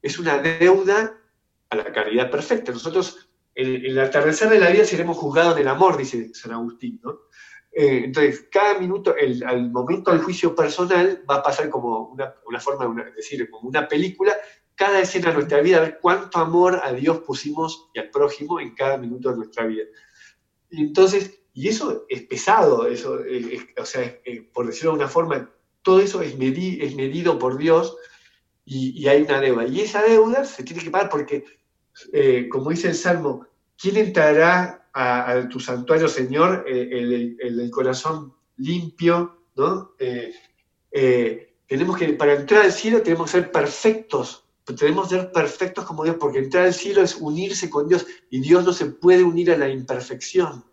es una deuda a la caridad perfecta. Nosotros, en, el atardecer de la vida, seremos juzgados en el amor, dice San Agustín. Eh, entonces, cada minuto, el, al momento del juicio personal, va a pasar como una, forma de decir, como una película, cada escena de nuestra vida, a ver cuánto amor a Dios pusimos y al prójimo en cada minuto de nuestra vida. Y entonces, y eso es pesado, eso, o sea, por decirlo de una forma, todo eso es, es medido por Dios y, hay una deuda. Y esa deuda se tiene que pagar porque, eh, como dice el Salmo, ¿quién entrará a, tu santuario, Señor, eh, el, corazón limpio? ¿no? Eh, tenemos que, para entrar al cielo tenemos que ser perfectos, tenemos que ser perfectos como Dios, porque entrar al cielo es unirse con Dios y Dios no se puede unir a la imperfección.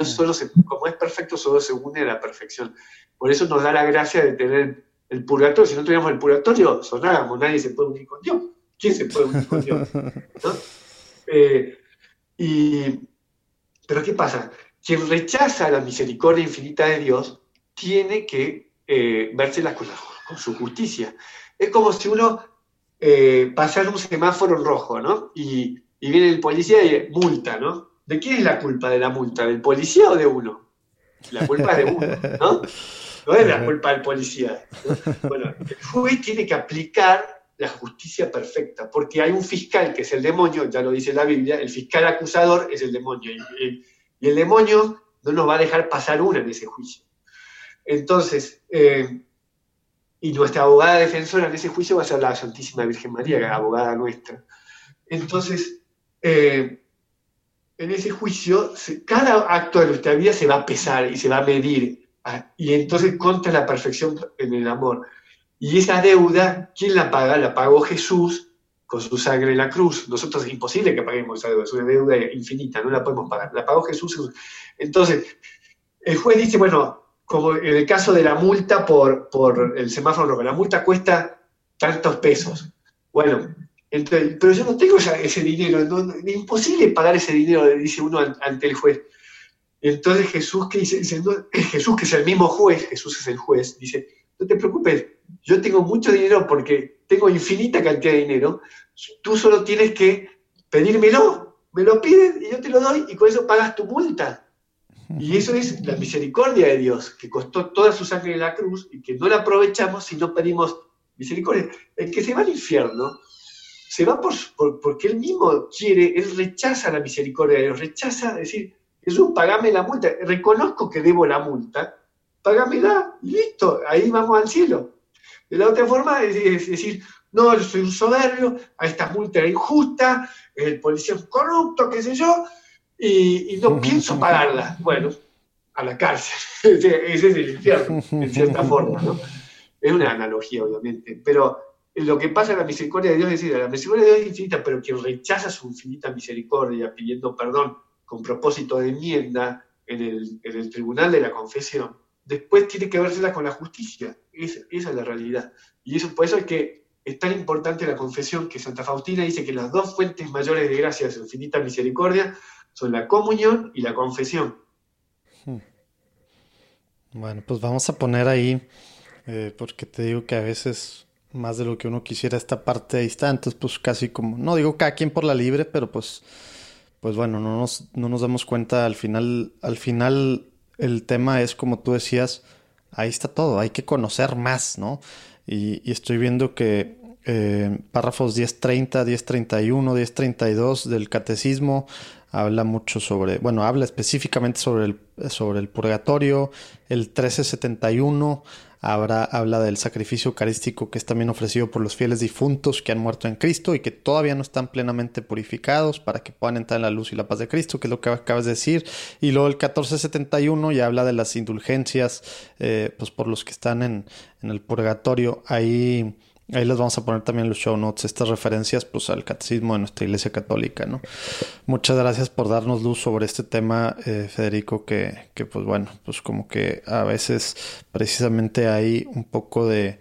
Solo como es perfecto, solo se une a la perfección. Por eso nos da la gracia de tener el purgatorio. Si no tuviéramos el purgatorio, sonábamos, nadie se puede unir con Dios. ¿Quién se puede unir con Dios? Eh, pero ¿qué pasa? Quien rechaza la misericordia infinita de Dios tiene que eh, vérselas con, con, su justicia. Es como si uno eh, pasara un semáforo en rojo, ¿no? Y, y viene el policía y multa, ¿no? ¿De quién es la culpa de la multa? ¿Del policía o de uno? La culpa es de uno, ¿no? No es la culpa del policía. Bueno, el juez tiene que aplicar la justicia perfecta, porque hay un fiscal que es el demonio, ya lo dice la Biblia, el fiscal acusador es el demonio, y, el demonio no nos va a dejar pasar una en ese juicio. Entonces, eh, y nuestra abogada defensora en ese juicio va a ser la Santísima Virgen María, que es abogada nuestra. Entonces, eh, en ese juicio, cada acto de nuestra vida se va a pesar y se va a medir. Ah, y entonces contra la perfección en el amor. Y esa deuda, ¿quién la paga? La pagó Jesús con su sangre en la cruz. Nosotros es imposible que paguemos esa deuda, es una deuda infinita, no la podemos pagar. La pagó Jesús. Entonces, el juez dice, bueno, como en el caso de la multa por, por el semáforo rojo, la multa cuesta tantos pesos. Bueno, pero yo no tengo ese dinero, es imposible pagar ese dinero, dice uno ante el juez. Entonces Jesús, que dice, Jesús, que es el mismo juez, Jesús es el juez, dice, no te preocupes, yo tengo mucho dinero porque tengo infinita cantidad de dinero, tú solo tienes que pedírmelo, me lo pides y yo te lo doy y con eso pagas tu multa. Y eso es la misericordia de Dios, que costó toda su sangre en la cruz y que no la aprovechamos si no pedimos misericordia. El que se va al infierno se va por, porque él mismo quiere, él rechaza la misericordia de Dios, rechaza decir, Jesús, pagame la multa, reconozco que debo la multa, págamela y listo, ahí vamos al cielo. De la otra forma es, decir, no, yo soy un soberbio, a esta multa era injusta, el policía es corrupto, qué sé yo, y, no pienso pagarla. Bueno, a la cárcel. Ese es el infierno, en cierta forma, ¿no? Es una analogía, obviamente, pero lo que pasa en la misericordia de Dios es decir, la misericordia de Dios es infinita, pero quien rechaza su infinita misericordia pidiendo perdón con propósito de enmienda en el, en el tribunal de la confesión, después tiene que vérsela con la justicia. esa es la realidad. Y eso, por eso es que es tan importante la confesión que Santa Faustina dice que las dos fuentes mayores de gracia de su infinita misericordia son la comunión y la confesión. Hmm. Bueno, pues vamos a poner ahí, eh, porque te digo que a veces más de lo que uno quisiera esta parte ahí está, entonces pues casi como, no digo cada quien por la libre, pero pues, pues bueno, no nos, no nos damos cuenta al final, al final el tema es como tú decías, ahí está todo, hay que conocer más, ¿no? Y, estoy viendo que eh, párrafos 1030, 1031, 1032 del catecismo habla mucho sobre, bueno, habla específicamente sobre el, sobre el purgatorio, el 1371 habla del sacrificio eucarístico que es también ofrecido por los fieles difuntos que han muerto en Cristo y que todavía no están plenamente purificados para que puedan entrar en la luz y la paz de Cristo, que es lo que acabas de decir. Y luego el 1471 ya habla de las indulgencias eh, pues por los que están en, en el purgatorio. Ahí Ahí les vamos a poner también los show notes, estas referencias pues al catecismo de nuestra iglesia católica, ¿no? Muchas gracias por darnos luz sobre este tema, eh, Federico, que, que pues bueno, pues como que a veces precisamente hay un poco de,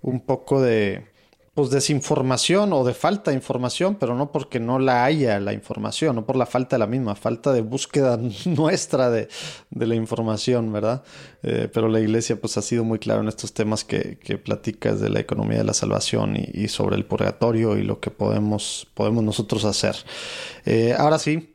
un poco de, pues desinformación o de falta de información, pero no porque no la haya la información, no por la falta de la misma, falta de búsqueda nuestra de, la información, ¿verdad? Eh, pero la iglesia pues ha sido muy clara en estos temas que, que platicas de la economía de la salvación y, sobre el purgatorio y lo que podemos, podemos nosotros hacer. Eh, ahora sí,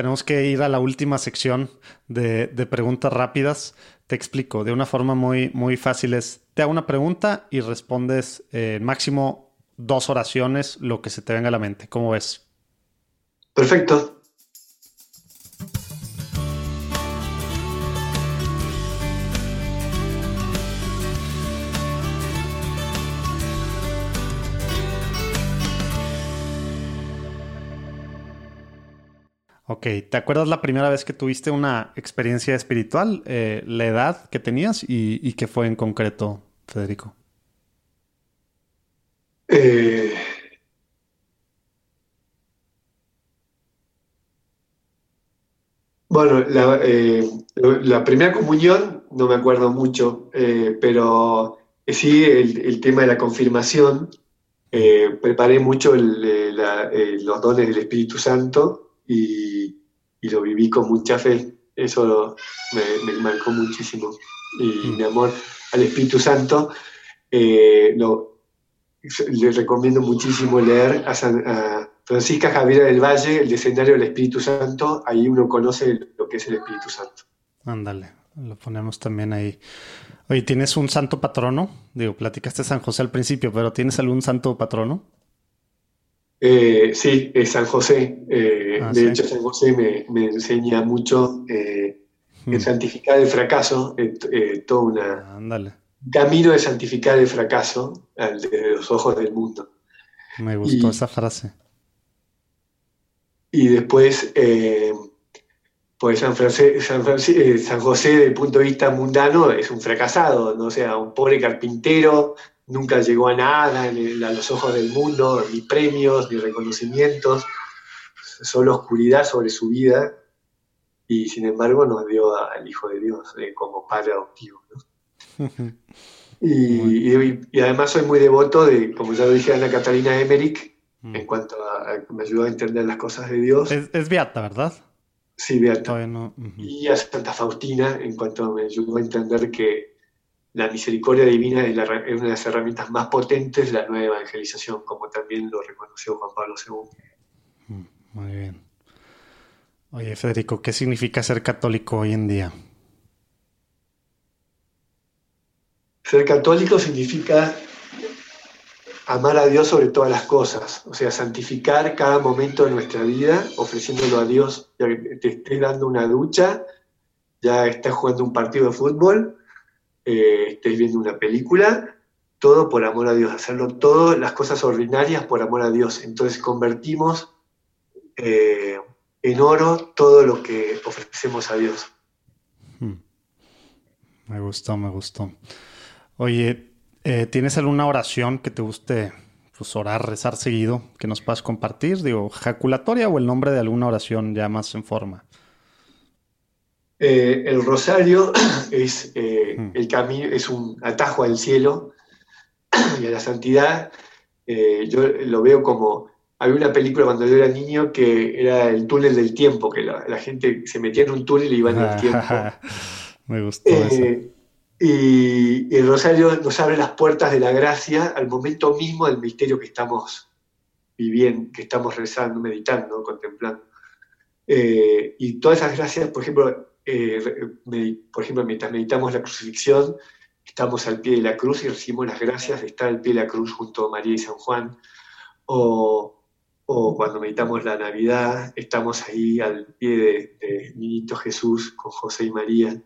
tenemos que ir a la última sección de, preguntas rápidas. Te explico, de una forma muy, muy fácil es, te hago una pregunta y respondes eh, máximo dos oraciones, lo que se te venga a la mente. ¿Cómo ves? Perfecto. Ok, ¿te acuerdas la primera vez que tuviste una experiencia espiritual? Eh, ¿La edad que tenías y, qué fue en concreto, Federico? Eh, bueno, eh, la, primera comunión no me acuerdo mucho, pero sí el, tema de la confirmación. preparé mucho los dones del Espíritu Santo y, lo viví con mucha fe. Eso me, marcó muchísimo. Y mm. mi amor al Espíritu Santo, eh, lo, le recomiendo muchísimo leer a, Francisca Javiera del Valle, El escenario del Espíritu Santo. Ahí uno conoce lo que es el Espíritu Santo. Ándale, lo ponemos también ahí. Oye, ¿tienes un santo patrono? Digo, platicaste San José al principio, pero ¿tienes algún santo patrono? Eh, sí, es San José. Eh, ah, de hecho, San José me, enseña mucho eh, en hmm. santificar el fracaso, todo una, un camino de santificar el fracaso desde los ojos del mundo. Me gustó esa frase. Y después, pues San, San, José, desde el punto de vista mundano, es un fracasado, ¿no? o sea, un pobre carpintero nunca llegó a nada a los ojos del mundo, ni premios, ni reconocimientos, solo oscuridad sobre su vida, y sin embargo nos dio al Hijo de Dios eh, como padre adoptivo. y, además soy muy devoto de, como ya lo dije, Ana Catalina Emmerich, mm. en cuanto a, me ayudó a entender las cosas de Dios. Es, beata, ¿verdad? Sí, beata. Y a Santa Faustina, en cuanto me ayudó a entender que la misericordia divina es, una de las herramientas más potentes de la nueva evangelización, como también lo reconoció Juan Pablo II. Mm, muy bien. Oye, Federico, ¿qué significa ser católico hoy en día? Ser católico significa amar a Dios sobre todas las cosas, o sea, santificar cada momento de nuestra vida, ofreciéndolo a Dios, ya que te estés dando una ducha, ya estés jugando un partido de fútbol, eh, estés viendo una película, todo por amor a Dios, hacerlo todas las cosas ordinarias por amor a Dios. Entonces convertimos eh, en oro todo lo que ofrecemos a Dios. Hmm. Me gustó, me gustó. Oye, eh, ¿tienes alguna oración que te guste pues, orar, rezar seguido, que nos puedas compartir? Digo, jaculatoria o el nombre de alguna oración ya más en forma. Eh, el rosario es, hmm. el camino, es un atajo al cielo y a la santidad. yo lo veo como había una película cuando yo era niño que era el túnel del tiempo, que la, gente se metía en un túnel y iba en el tiempo. Me gustó eh, Y, el rosario nos abre las puertas de la gracia al momento mismo del misterio que estamos viviendo, que estamos rezando, meditando, contemplando. Eh, y todas esas gracias, por ejemplo, eh, por ejemplo, mientras meditamos la crucifixión, estamos al pie de la cruz y recibimos las gracias de estar al pie de la cruz junto a María y San Juan. O o cuando meditamos la Navidad, estamos ahí al pie de, de Niñito Jesús con José y María.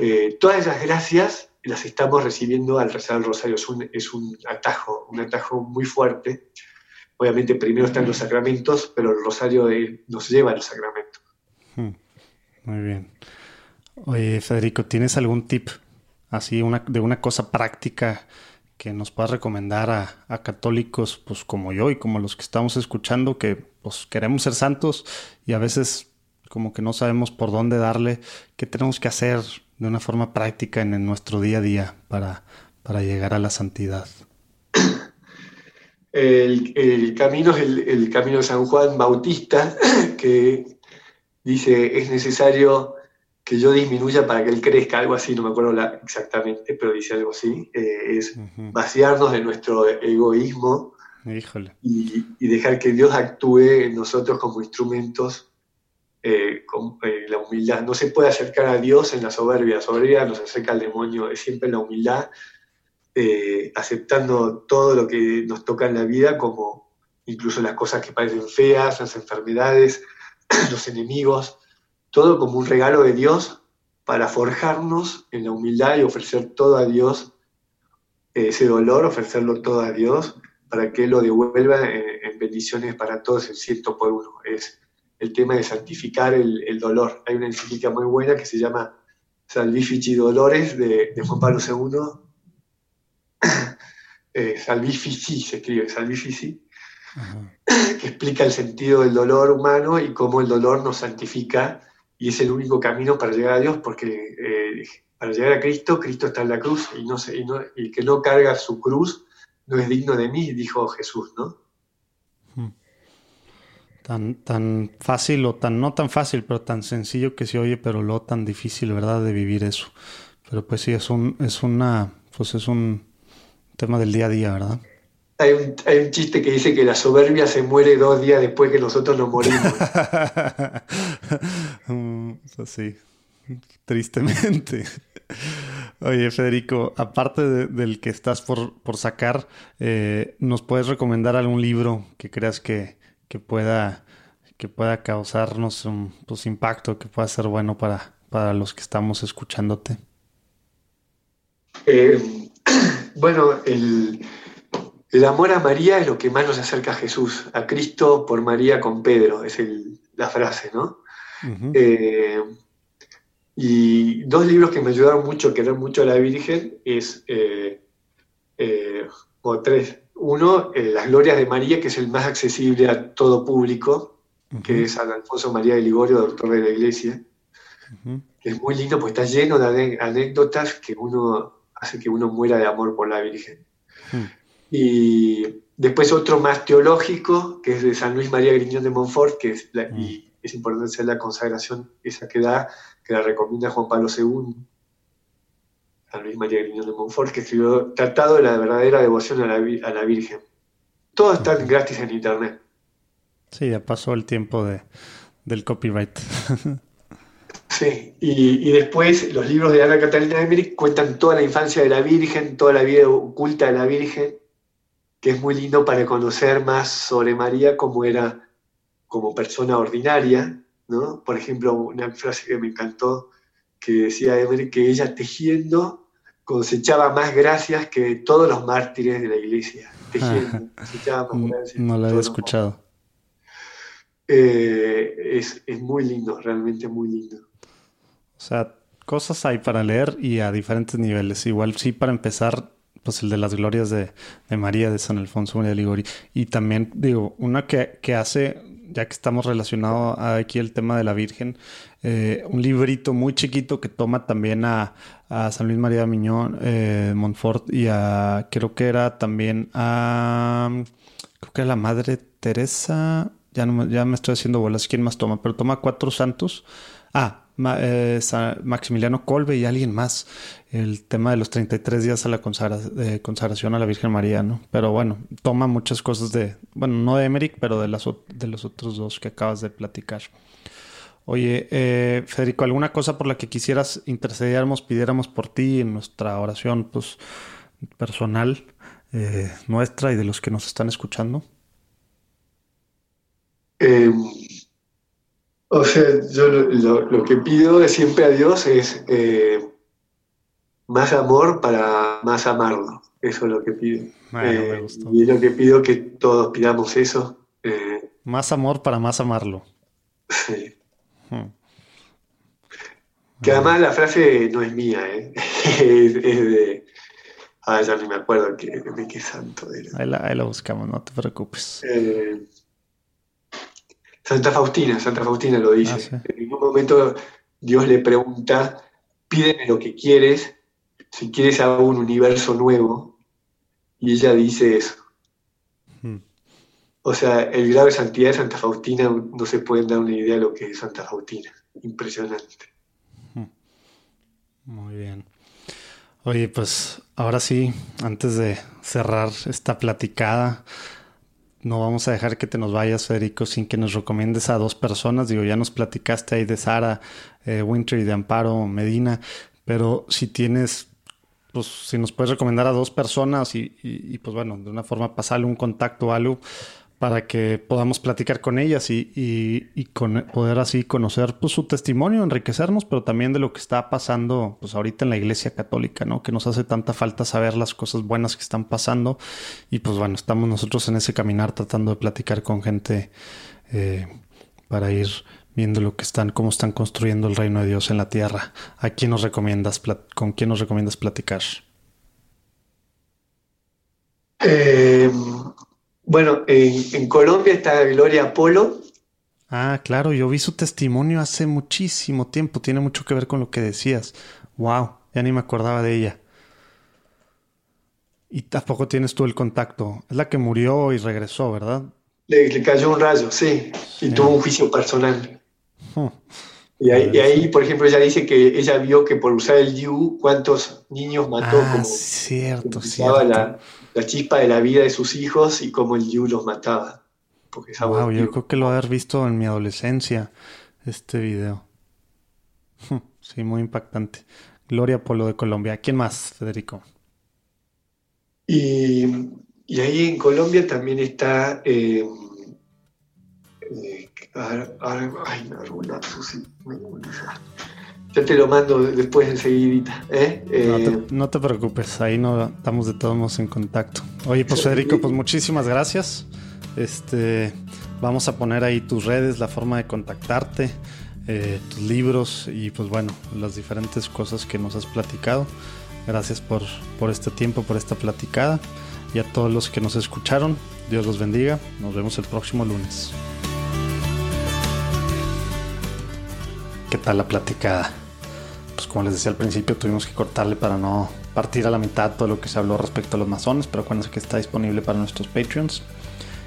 Eh, todas esas gracias las estamos recibiendo al rezar el rosario. Es un, es un atajo, un atajo muy fuerte. Obviamente primero están los sacramentos, pero el rosario nos lleva a los sacramentos. Hmm. Muy bien. Oye, Federico, ¿tienes algún tip así una, de una cosa práctica que nos puedas recomendar a, católicos pues como yo y como los que estamos escuchando que pues queremos ser santos y a veces como que no sabemos por dónde darle, qué tenemos que hacer de una forma práctica en, nuestro día a día para, para llegar a la santidad. El, camino es el, el, camino de San Juan Bautista, que dice es necesario que yo disminuya para que él crezca, algo así, no me acuerdo exactamente, pero dice algo así, eh, es vaciarnos de nuestro egoísmo Y, dejar que Dios actúe en nosotros como instrumentos, eh, con eh, la humildad. No se puede acercar a Dios en la soberbia, la soberbia nos acerca al demonio, es siempre la humildad, aceptando todo lo que nos toca en la vida, como incluso las cosas que parecen feas, las enfermedades, los enemigos todo como un regalo de Dios para forjarnos en la humildad y ofrecer todo a Dios, ese dolor, ofrecerlo todo a Dios, para que Él lo devuelva en, bendiciones para todos el ciento por uno. Es el tema de santificar el, dolor. Hay una encíclica muy buena que se llama Salvifici Dolores de, Juan Pablo II. eh, salvifici se escribe, Salvifici, que explica el sentido del dolor humano y cómo el dolor nos santifica y es el único camino para llegar a Dios, porque eh, para llegar a Cristo, Cristo está en la cruz y, no, y, no, y que no carga su cruz no es digno de mí, dijo Jesús, ¿no? Hmm. Tan, tan fácil o tan no tan fácil, pero tan sencillo que se oye, pero lo tan difícil, ¿verdad? De vivir eso. Pero pues sí, es un, es una, pues es un tema del día a día, ¿verdad? Hay un, hay un, chiste que dice que la soberbia se muere dos días después que nosotros nos morimos. Así, mm, tristemente. Oye, Federico, aparte del que estás por, por sacar, eh, ¿nos puedes recomendar algún libro que creas que, que pueda, que pueda causarnos un pues, impacto, que pueda ser bueno para, para los que estamos escuchándote? Eh, bueno, el el amor a María es lo que más nos acerca a Jesús, a Cristo por María con Pedro, es la frase, ¿no? Eh, y dos libros que me ayudaron mucho a querer mucho a la Virgen es, eh, eh, o tres. Uno, Las Glorias de María, que es el más accesible a todo público, que es San Alfonso María de Ligorio, doctor de la Iglesia. Es muy lindo porque está lleno de anécdotas que uno hace que uno muera de amor por la Virgen. Y después otro más teológico, que es de San Luis María Griñón de Montfort, que es mm. y es importante ser la consagración esa que da, que la recomienda Juan Pablo II. San Luis María Griñón de Montfort, que escribió Tratado de la verdadera devoción a la, a la Virgen. Todo está gratis en internet. Sí, ya pasó el tiempo de, del copyright. Sí, y, después los libros de Ana Catalina Emmerich cuentan toda la infancia de la Virgen, toda la vida oculta de la Virgen, que es muy lindo para conocer más sobre María como era como persona ordinaria, ¿no? Por ejemplo, una frase que me encantó que decía que ella tejiendo cosechaba más gracias que todos los mártires de la iglesia. Tejiendo, cosechaba más gracias. No la había escuchado. Eh, es, es muy lindo, realmente muy lindo. O sea, cosas hay para leer y a diferentes niveles. Igual sí, para empezar, pues el de las glorias de, María de San Alfonso María Ligori. Y también, digo, una que, hace, ya que estamos relacionados aquí el tema de la Virgen, eh, un librito muy chiquito que toma también a, San Luis María de Miñón, eh, Montfort y a, creo que era también a, creo que era la Madre Teresa, ya, no, ya me estoy haciendo bolas, ¿quién más toma? Pero toma cuatro santos. Ah, eh, Maximiliano Colbe y alguien más. El tema de los 33 días a la consagración a la Virgen María, ¿no? Pero bueno, toma muchas cosas de, bueno, no de Emmerich, pero de, las, de los otros dos que acabas de platicar. Oye, eh, Federico, ¿alguna cosa por la que quisieras intercediéramos, pidiéramos por ti en nuestra oración pues, personal, eh, nuestra y de los que nos están escuchando? Eh, o sea, yo lo, que pido siempre a Dios es eh, más amor para más amarlo. Eso es lo que pido. Eh, y es lo que pido que todos pidamos eso. Eh. más amor para más amarlo. Sí. Hmm. Que además la frase no es mía, ¿eh? es, de... Ah, ya no me acuerdo de qué santo era. Ahí la, ahí la buscamos, no te preocupes. Santa Faustina, Santa Faustina lo dice. Ah, en ningún momento Dios le pregunta, pídeme lo que quieres, si quieres hago un universo nuevo. Y ella dice eso. Hmm. O sea, el grado de santidad de Santa Faustina no se pueden dar una idea de lo que es Santa Faustina. Impresionante. Hmm. Muy bien. Oye, pues ahora sí, antes de cerrar esta platicada, no vamos a dejar que te nos vayas, Federico, sin que nos recomiendes a dos personas. Digo, ya nos platicaste ahí de Sara eh, Winter y de Amparo Medina, pero si tienes, pues si nos puedes recomendar a dos personas y, y pues bueno, de una forma pasarle un contacto o algo, para que podamos platicar con ellas y, y, con, poder así conocer pues, su testimonio, enriquecernos, pero también de lo que está pasando pues, ahorita en la Iglesia Católica, ¿no? Que nos hace tanta falta saber las cosas buenas que están pasando. Y pues bueno, estamos nosotros en ese caminar tratando de platicar con gente eh, para ir viendo lo que están, cómo están construyendo el reino de Dios en la tierra. ¿A quién nos recomiendas, con quién nos recomiendas platicar? Eh, bueno, en, Colombia está Gloria Polo. Ah, claro, yo vi su testimonio hace muchísimo tiempo. Tiene mucho que ver con lo que decías. Wow, ya ni me acordaba de ella. Y tampoco tienes tú el contacto. Es la que murió y regresó, ¿verdad? Le, cayó un rayo, sí. Y tuvo un juicio personal. Y ahí, por ejemplo, ella dice que ella vio que por usar el Yu, cuántos niños mató. Ah, cierto, cierto. La, la chispa de la vida de sus hijos y cómo el Yu los mataba. Porque wow, yo creo que lo haber visto en mi adolescencia, este video. Sí, muy impactante. Gloria Polo de Colombia. ¿Quién más, Federico? Y, ahí en Colombia también está. Eh, eh, ay, me ya te lo mando después enseguidita. ¿eh? Eh, no, te, preocupes, ahí no estamos de todos modos en contacto. Oye, pues Federico, pues muchísimas gracias. Este, vamos a poner ahí tus redes, la forma de contactarte, eh, tus libros y pues bueno, las diferentes cosas que nos has platicado. Gracias por, por este tiempo, por esta platicada. Y a todos los que nos escucharon, Dios los bendiga. Nos vemos el próximo lunes. ¿Qué tal la platicada? Pues como les decía al principio, tuvimos que cortarle para no partir a la mitad todo lo que se habló respecto a los masones, pero acuérdense que está disponible para nuestros Patreons.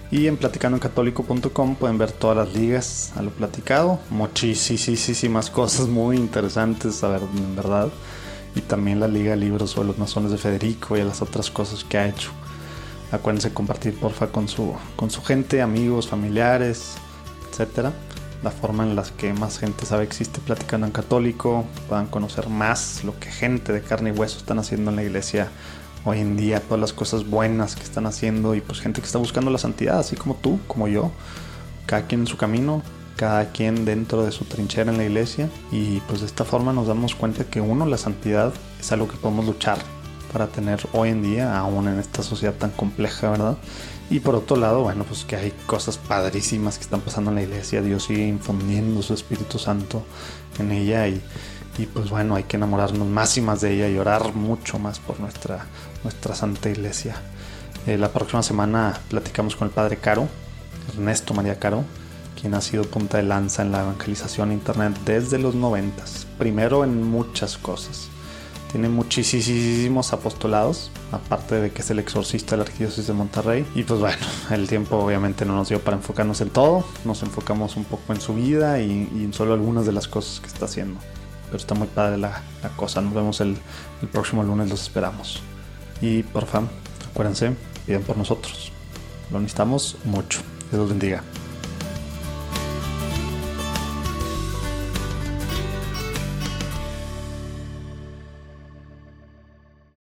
Y en platicandoencatólico.com pueden ver todas las ligas a lo platicado, muchísimas cosas muy interesantes, a ver, en verdad. Y también la liga de libros sobre los masones de Federico y las otras cosas que ha hecho. Acuérdense compartir porfa con su, con su gente, amigos, familiares, etcétera la forma en la que más gente sabe existe. Platicando en Católico, puedan conocer más lo que gente de carne y hueso están haciendo en la iglesia hoy en día, todas las cosas buenas que están haciendo y pues gente que está buscando la santidad, así como tú, como yo, cada quien en su camino, cada quien dentro de su trinchera en la iglesia. Y pues de esta forma nos damos cuenta que uno, la santidad es algo que podemos luchar para tener hoy en día, aún en esta sociedad tan compleja, ¿verdad? Y por otro lado, bueno, pues que hay cosas padrísimas que están pasando en la iglesia. Dios sigue infundiendo su Espíritu Santo en ella y, y pues bueno, hay que enamorarnos más y más de ella y orar mucho más por nuestra, nuestra Santa Iglesia. Eh, la próxima semana platicamos con el Padre Caro, Ernesto María Caro, quien ha sido punta de lanza en la evangelización internet desde los noventas. Primero en muchas cosas tiene muchísimos apostolados, aparte de que es el exorcista de la Arquidiócesis de Monterrey. Y pues bueno, el tiempo obviamente no nos dio para enfocarnos en todo, nos enfocamos un poco en su vida y, en solo algunas de las cosas que está haciendo. Pero está muy padre la, cosa, nos vemos el, el, próximo lunes, los esperamos. Y por favor, acuérdense, piden por nosotros. Lo necesitamos mucho. Dios los bendiga.